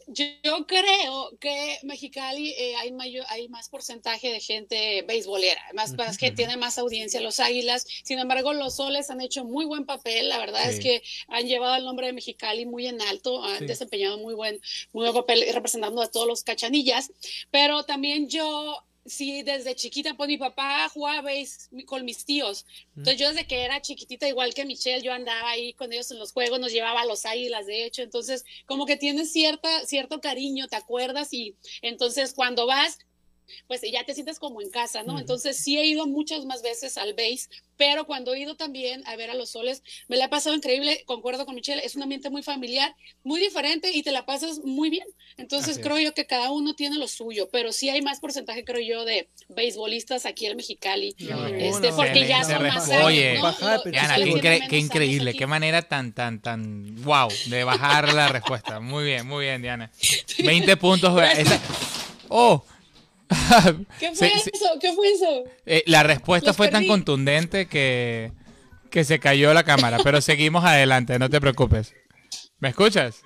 yo, yo creo que Mexicali eh, hay mayor, hay más porcentaje de gente beisbolera, más, más que tiene más audiencia los Águilas. Sin embargo, los Soles han hecho muy buen papel. La verdad Sí. es que han llevado el nombre de Mexicali muy en alto, han Sí. desempeñado muy buen, muy buen papel representando a todos los cachanillas. Pero también yo sí, desde chiquita, pues mi papá jugaba con mis tíos. Entonces yo desde que era chiquitita, igual que Michelle, yo andaba ahí con ellos en los juegos, nos llevaba a los águilas, de hecho. Entonces, como que tienes cierta, cierto cariño, te acuerdas y entonces cuando vas, pues ya te sientes como en casa, ¿no? Entonces sí he ido muchas más veces al base, pero cuando he ido también a ver a los soles, me la he pasado increíble, concuerdo con Michelle, es un ambiente muy familiar, muy diferente y te la pasas muy bien. Entonces Así es. creo yo que cada uno tiene lo suyo, pero sí hay más porcentaje, creo yo, de beisbolistas aquí en Mexicali. No, este, no, porque ya son más Oye, años, los qué, incre- increíble, qué manera tan, tan, tan, wow, de bajar la respuesta. Muy bien, muy bien, Diana. (laughs) 20 puntos. esa- oh, (laughs) ¿Qué fue Sí, sí. eso? ¿Qué fue eso? Eh, la respuesta Los fue tan contundente que, que se cayó la cámara, pero (laughs) seguimos adelante, no te preocupes. ¿Me escuchas?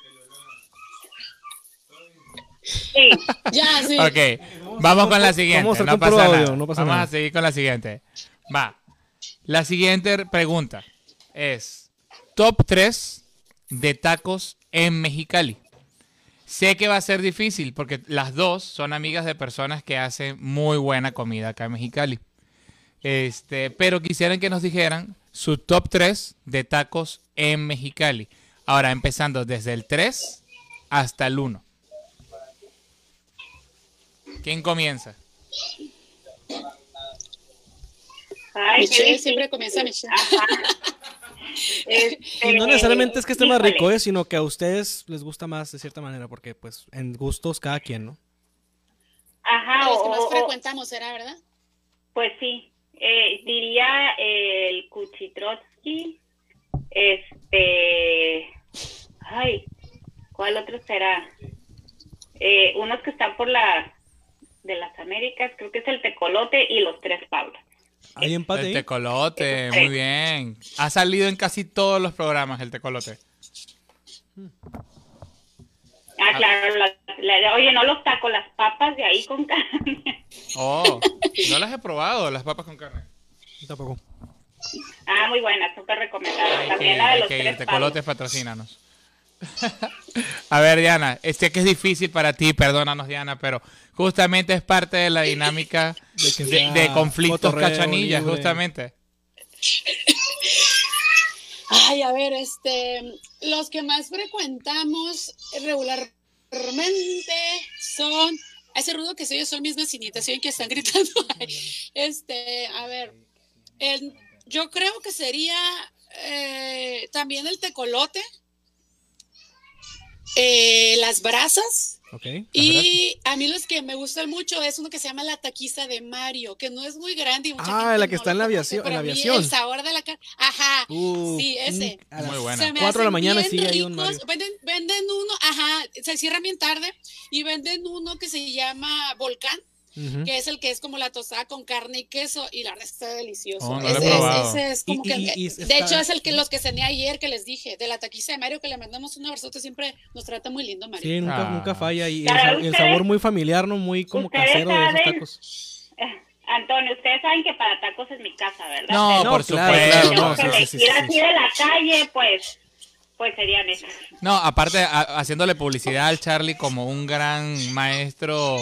Sí, (laughs) Ya, sí. Ok, vamos con la siguiente, vamos a hacer no pasa nada. audio, no pasa vamos nada. a seguir con la siguiente. Va. La siguiente pregunta es top 3 de tacos en Mexicali. Sé que va a ser difícil porque las dos son amigas de personas que hacen muy buena comida acá en Mexicali. Este, pero quisieran que nos dijeran su top 3 de tacos en Mexicali. Ahora, empezando desde el 3 hasta el 1. ¿Quién comienza? Ay, Michelle siempre comienza Michelle. Este, Y no necesariamente es que esté más rico, ¿eh? sino que a ustedes les gusta más de cierta manera, porque pues en gustos cada quien, ¿no? Ajá, Los que más o- frecuentamos, ¿era verdad? Pues sí, eh, diría el Kuchitrotsky, este, ay, ¿cuál otro será? Eh, unos que están por la, de las Américas, creo que es el Tecolote y los Tres Pablos. ¿Hay empate El tecolote, Sí. muy bien. Ha salido en casi todos los programas el tecolote. Ah, claro, la- la- oye, no los taco, las papas de ahí con carne. Oh, (laughs) no las he probado, las papas con carne. Tampoco. Ah, muy buena, súper recomendada. Hay que También ir, la de hay los que ir, Tres tecolote, Pablos. patrocínanos. (laughs) A ver, Diana, sé que es difícil para ti, perdónanos, Diana, pero justamente es parte de la dinámica (laughs) De que de, sea de conflictos cachanillas, libre. justamente. Ay, a ver, este, los que más frecuentamos regularmente son, ese ruido que se oye son mis vecinitas, ¿sí? que están gritando. (laughs) Este, a ver, el- yo creo que sería eh, también el tecolote, eh, las brasas. Y a mí los que me gustan mucho es uno que se llama la taquiza de Mario, que no es muy grande. Y mucha Ah, gente la que no está en la conoce, aviación- en la a aviación. El sabor de la carne. Ajá. Uh, sí, ese. a las Muy buena. Se me Cuatro de la mañana sigue ahí un. Mario. Venden, venden uno, ajá, se cierran bien tarde y venden uno que se llama Volcán, Que es el que es como la tostada con carne y queso y la verdad está delicioso. Oh, no lo he ese, es- ese es como Y- que, y- y de está- hecho es el que los que cené ayer que les dije, de la taquiza de Mario que le mandamos un abrazote, siempre nos trata muy lindo Mario. Sí, nunca, Ah. nunca falla. Y el, sabor muy familiar, ¿no? Muy como casero de esos tacos. Eh, (laughs) Antonio, ustedes saben que para tacos es mi casa, ¿verdad? No, No, por supuesto. claro, no, sí, que sí, sí, así de la calle, pues, pues serían esos. No, aparte, a- haciéndole publicidad al Charlie como un gran maestro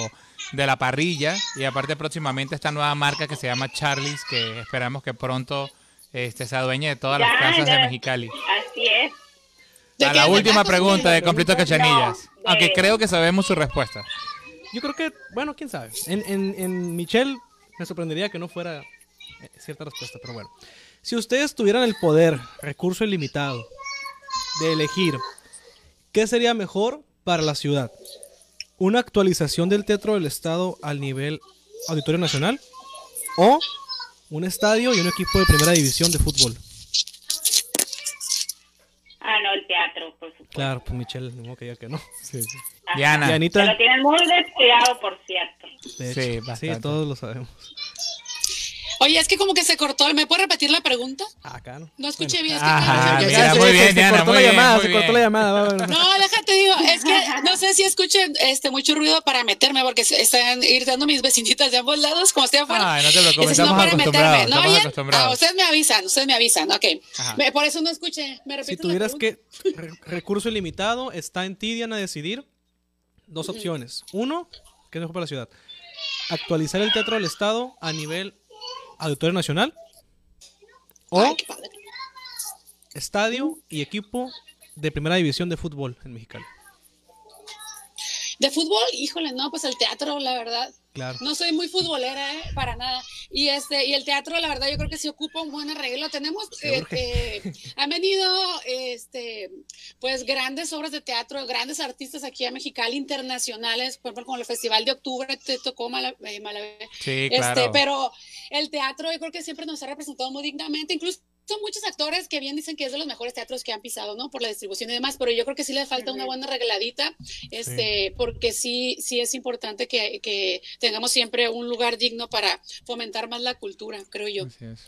de la parrilla. Y aparte, próximamente esta nueva marca que se llama Charlie's, que esperamos que pronto este, se adueñe de todas las Ya, casas de. Mexicali. Así es. ¿De A la ¿De última pregunta de. Conflicto Cachanillas. No, de- Aunque creo que sabemos su respuesta. Yo creo que, bueno, quién sabe. En, en, en Michelle me sorprendería que no fuera eh, cierta respuesta, pero bueno. Si ustedes tuvieran el poder, recurso ilimitado, de elegir qué sería mejor para la ciudad, una actualización del Teatro del Estado al nivel Auditorio Nacional o un estadio y un equipo de primera división de fútbol. Ah, no, el teatro, por supuesto. Claro, pues Michelle, no que diga que no. Diana. Se Anita, lo tienen muy descuidado, por cierto. de Sí, hecho, sí, bastante. todos lo sabemos. Oye, es que como que se cortó, ¿me puede repetir la pregunta? Acá, ¿no? No escuché bien. es que- Ajá, Ya, mira, ya, muy se- bien, se Diana, cortó muy la bien, llamada, se cortó la llamada. No, déjate digo, es que no sé si escuchen este mucho ruido para meterme porque están gritando mis vecinitas de ambos lados, como estoy afuera. Ay, no te preocupes, Ese sí, no estamos para acostumbrados, meterme. ¿No estamos oyen? Ah, ustedes me avisan, ustedes me avisan, ok. Me- por eso no escuché. ¿Me Si tuvieras que re- recurso ilimitado, está en ti, Diana, decidir dos opciones. Uno, que es mejor para la ciudad. Actualizar el Teatro del Estado a nivel Auditorio Nacional. O Ay, estadio y equipo de primera división de fútbol en Mexicali. De fútbol, híjole, no, pues el teatro, la verdad. Claro. No soy muy futbolera, ¿eh? para nada. Y este y el teatro, la verdad, yo creo que sí ocupa un buen arreglo. Tenemos, eh, eh, han venido, este, pues grandes obras de teatro, grandes artistas aquí a Mexicali, internacionales, por ejemplo, como el Festival de Octubre, te tocó eh, Malavé. Sí, Este, claro. pero el teatro yo creo que siempre nos ha representado muy dignamente, incluso son muchos actores que bien dicen que es de los mejores teatros que han pisado, ¿no? Por la distribución y demás, pero yo creo que sí le falta una buena arregladita, este, porque sí, sí es importante que, que tengamos siempre un lugar digno para fomentar más la cultura, creo yo. Así es.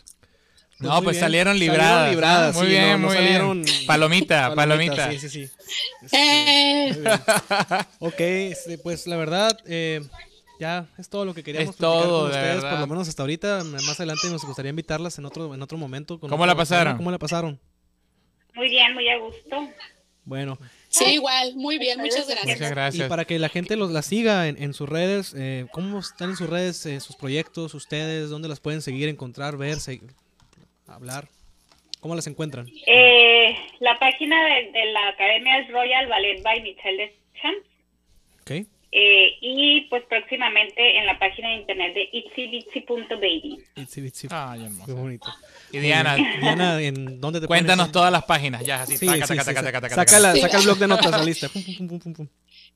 Pues No, pues bien. salieron Salieron libradas. libradas. Muy sí, bien, no, no muy salieron- bien. (laughs) Palomita, palomita. Sí, sí, sí. Eh, Muy bien. ok, este, pues la verdad, eh, ya es todo lo que queríamos Es todo, con de ustedes, verdad. por lo menos hasta ahorita. Más adelante nos gustaría invitarlas en otro, en otro momento. con ¿Cómo otro la pasaron? tema. ¿Cómo la pasaron? Muy bien, muy a gusto. Bueno, sí, igual, muy bien, muchas gracias. Muchas gracias. y para que la gente los la siga en, en sus redes, eh, ¿cómo están en sus redes, eh, sus proyectos, ustedes? ¿Dónde las pueden seguir, encontrar, ver, hablar? ¿Cómo las encuentran? Eh, la página de, de la academia es Royal Ballet by Michelle Deschamps. Ok. Eh, y pues próximamente en la página de internet de itsybitsy.baby. Itsy bitsy. Ay, Qué hermoso. bonito. Y Diana, Diana, ¿en dónde te cuéntanos pones? todas las páginas, ya, así. Sí, taca, sí, taca, sí, taca, sí. taca, taca, Saca, la- saca el blog de notas, (laughs) la lista. Pum, pum, pum, pum, pum.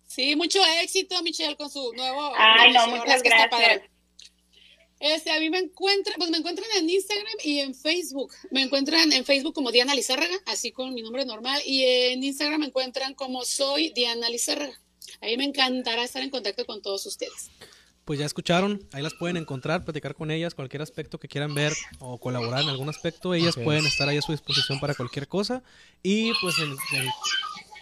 Sí, mucho éxito, Michelle, con su nuevo. Ay, no, negocio, muchas gracias. Este, a mí me encuentran, pues me encuentran en Instagram y en Facebook. Me encuentran en Facebook como Diana Lizárraga, así con mi nombre normal, y en Instagram me encuentran como soy Diana Lizárraga. Ahí me encantará estar en contacto con todos ustedes. pues ya escucharon, ahí las pueden encontrar, platicar con ellas, cualquier aspecto que quieran ver o colaborar en algún aspecto, ellas Así pueden es. estar ahí a su disposición para cualquier cosa. Y pues en, en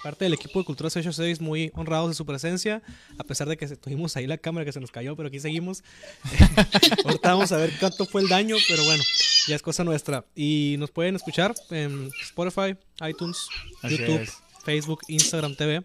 parte del equipo de Cultura 686 muy honrados de su presencia, a pesar de que se- tuvimos ahí la cámara que se nos cayó, pero aquí seguimos. (laughs) Ahorita vamos a ver cuánto fue el daño, pero bueno, ya es cosa nuestra. Y nos pueden escuchar en Spotify, iTunes, Así YouTube, es. Facebook, Instagram TV.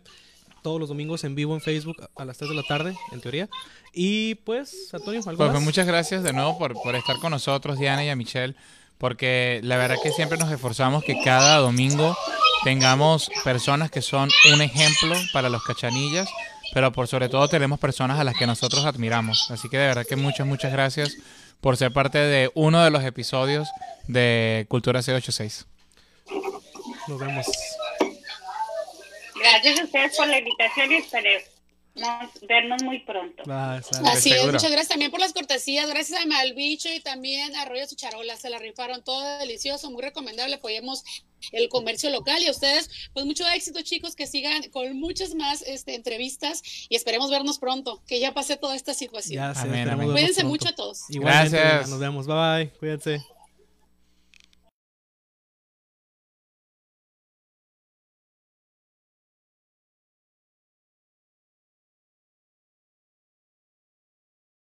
Todos los domingos en vivo en Facebook a las 3 de la tarde, en teoría. Y pues, Antonio, ¿algo Pues, pues, muchas gracias de nuevo por, por estar con nosotros, Diana y a Michelle, porque la verdad que siempre nos esforzamos que cada domingo tengamos personas que son un ejemplo para los cachanillas, pero por sobre todo tenemos personas a las que nosotros admiramos. Así que de verdad que muchas, muchas gracias por ser parte de uno de los episodios de Cultura C86. Nos vemos. Gracias a ustedes por la invitación y esperemos vernos muy pronto. Sale. Así es, muchas gracias también por las cortesías, gracias a Malbicho y también a Rollo Sucharola, se la rifaron todo delicioso, muy recomendable, apoyemos el comercio local y a ustedes, pues mucho éxito chicos, que sigan con muchas más este, entrevistas y esperemos vernos pronto, que ya pase toda esta situación. Ya Amén, Cuídense pronto. mucho a todos. Igualmente, Gracias. nos vemos. Bye bye. Cuídense.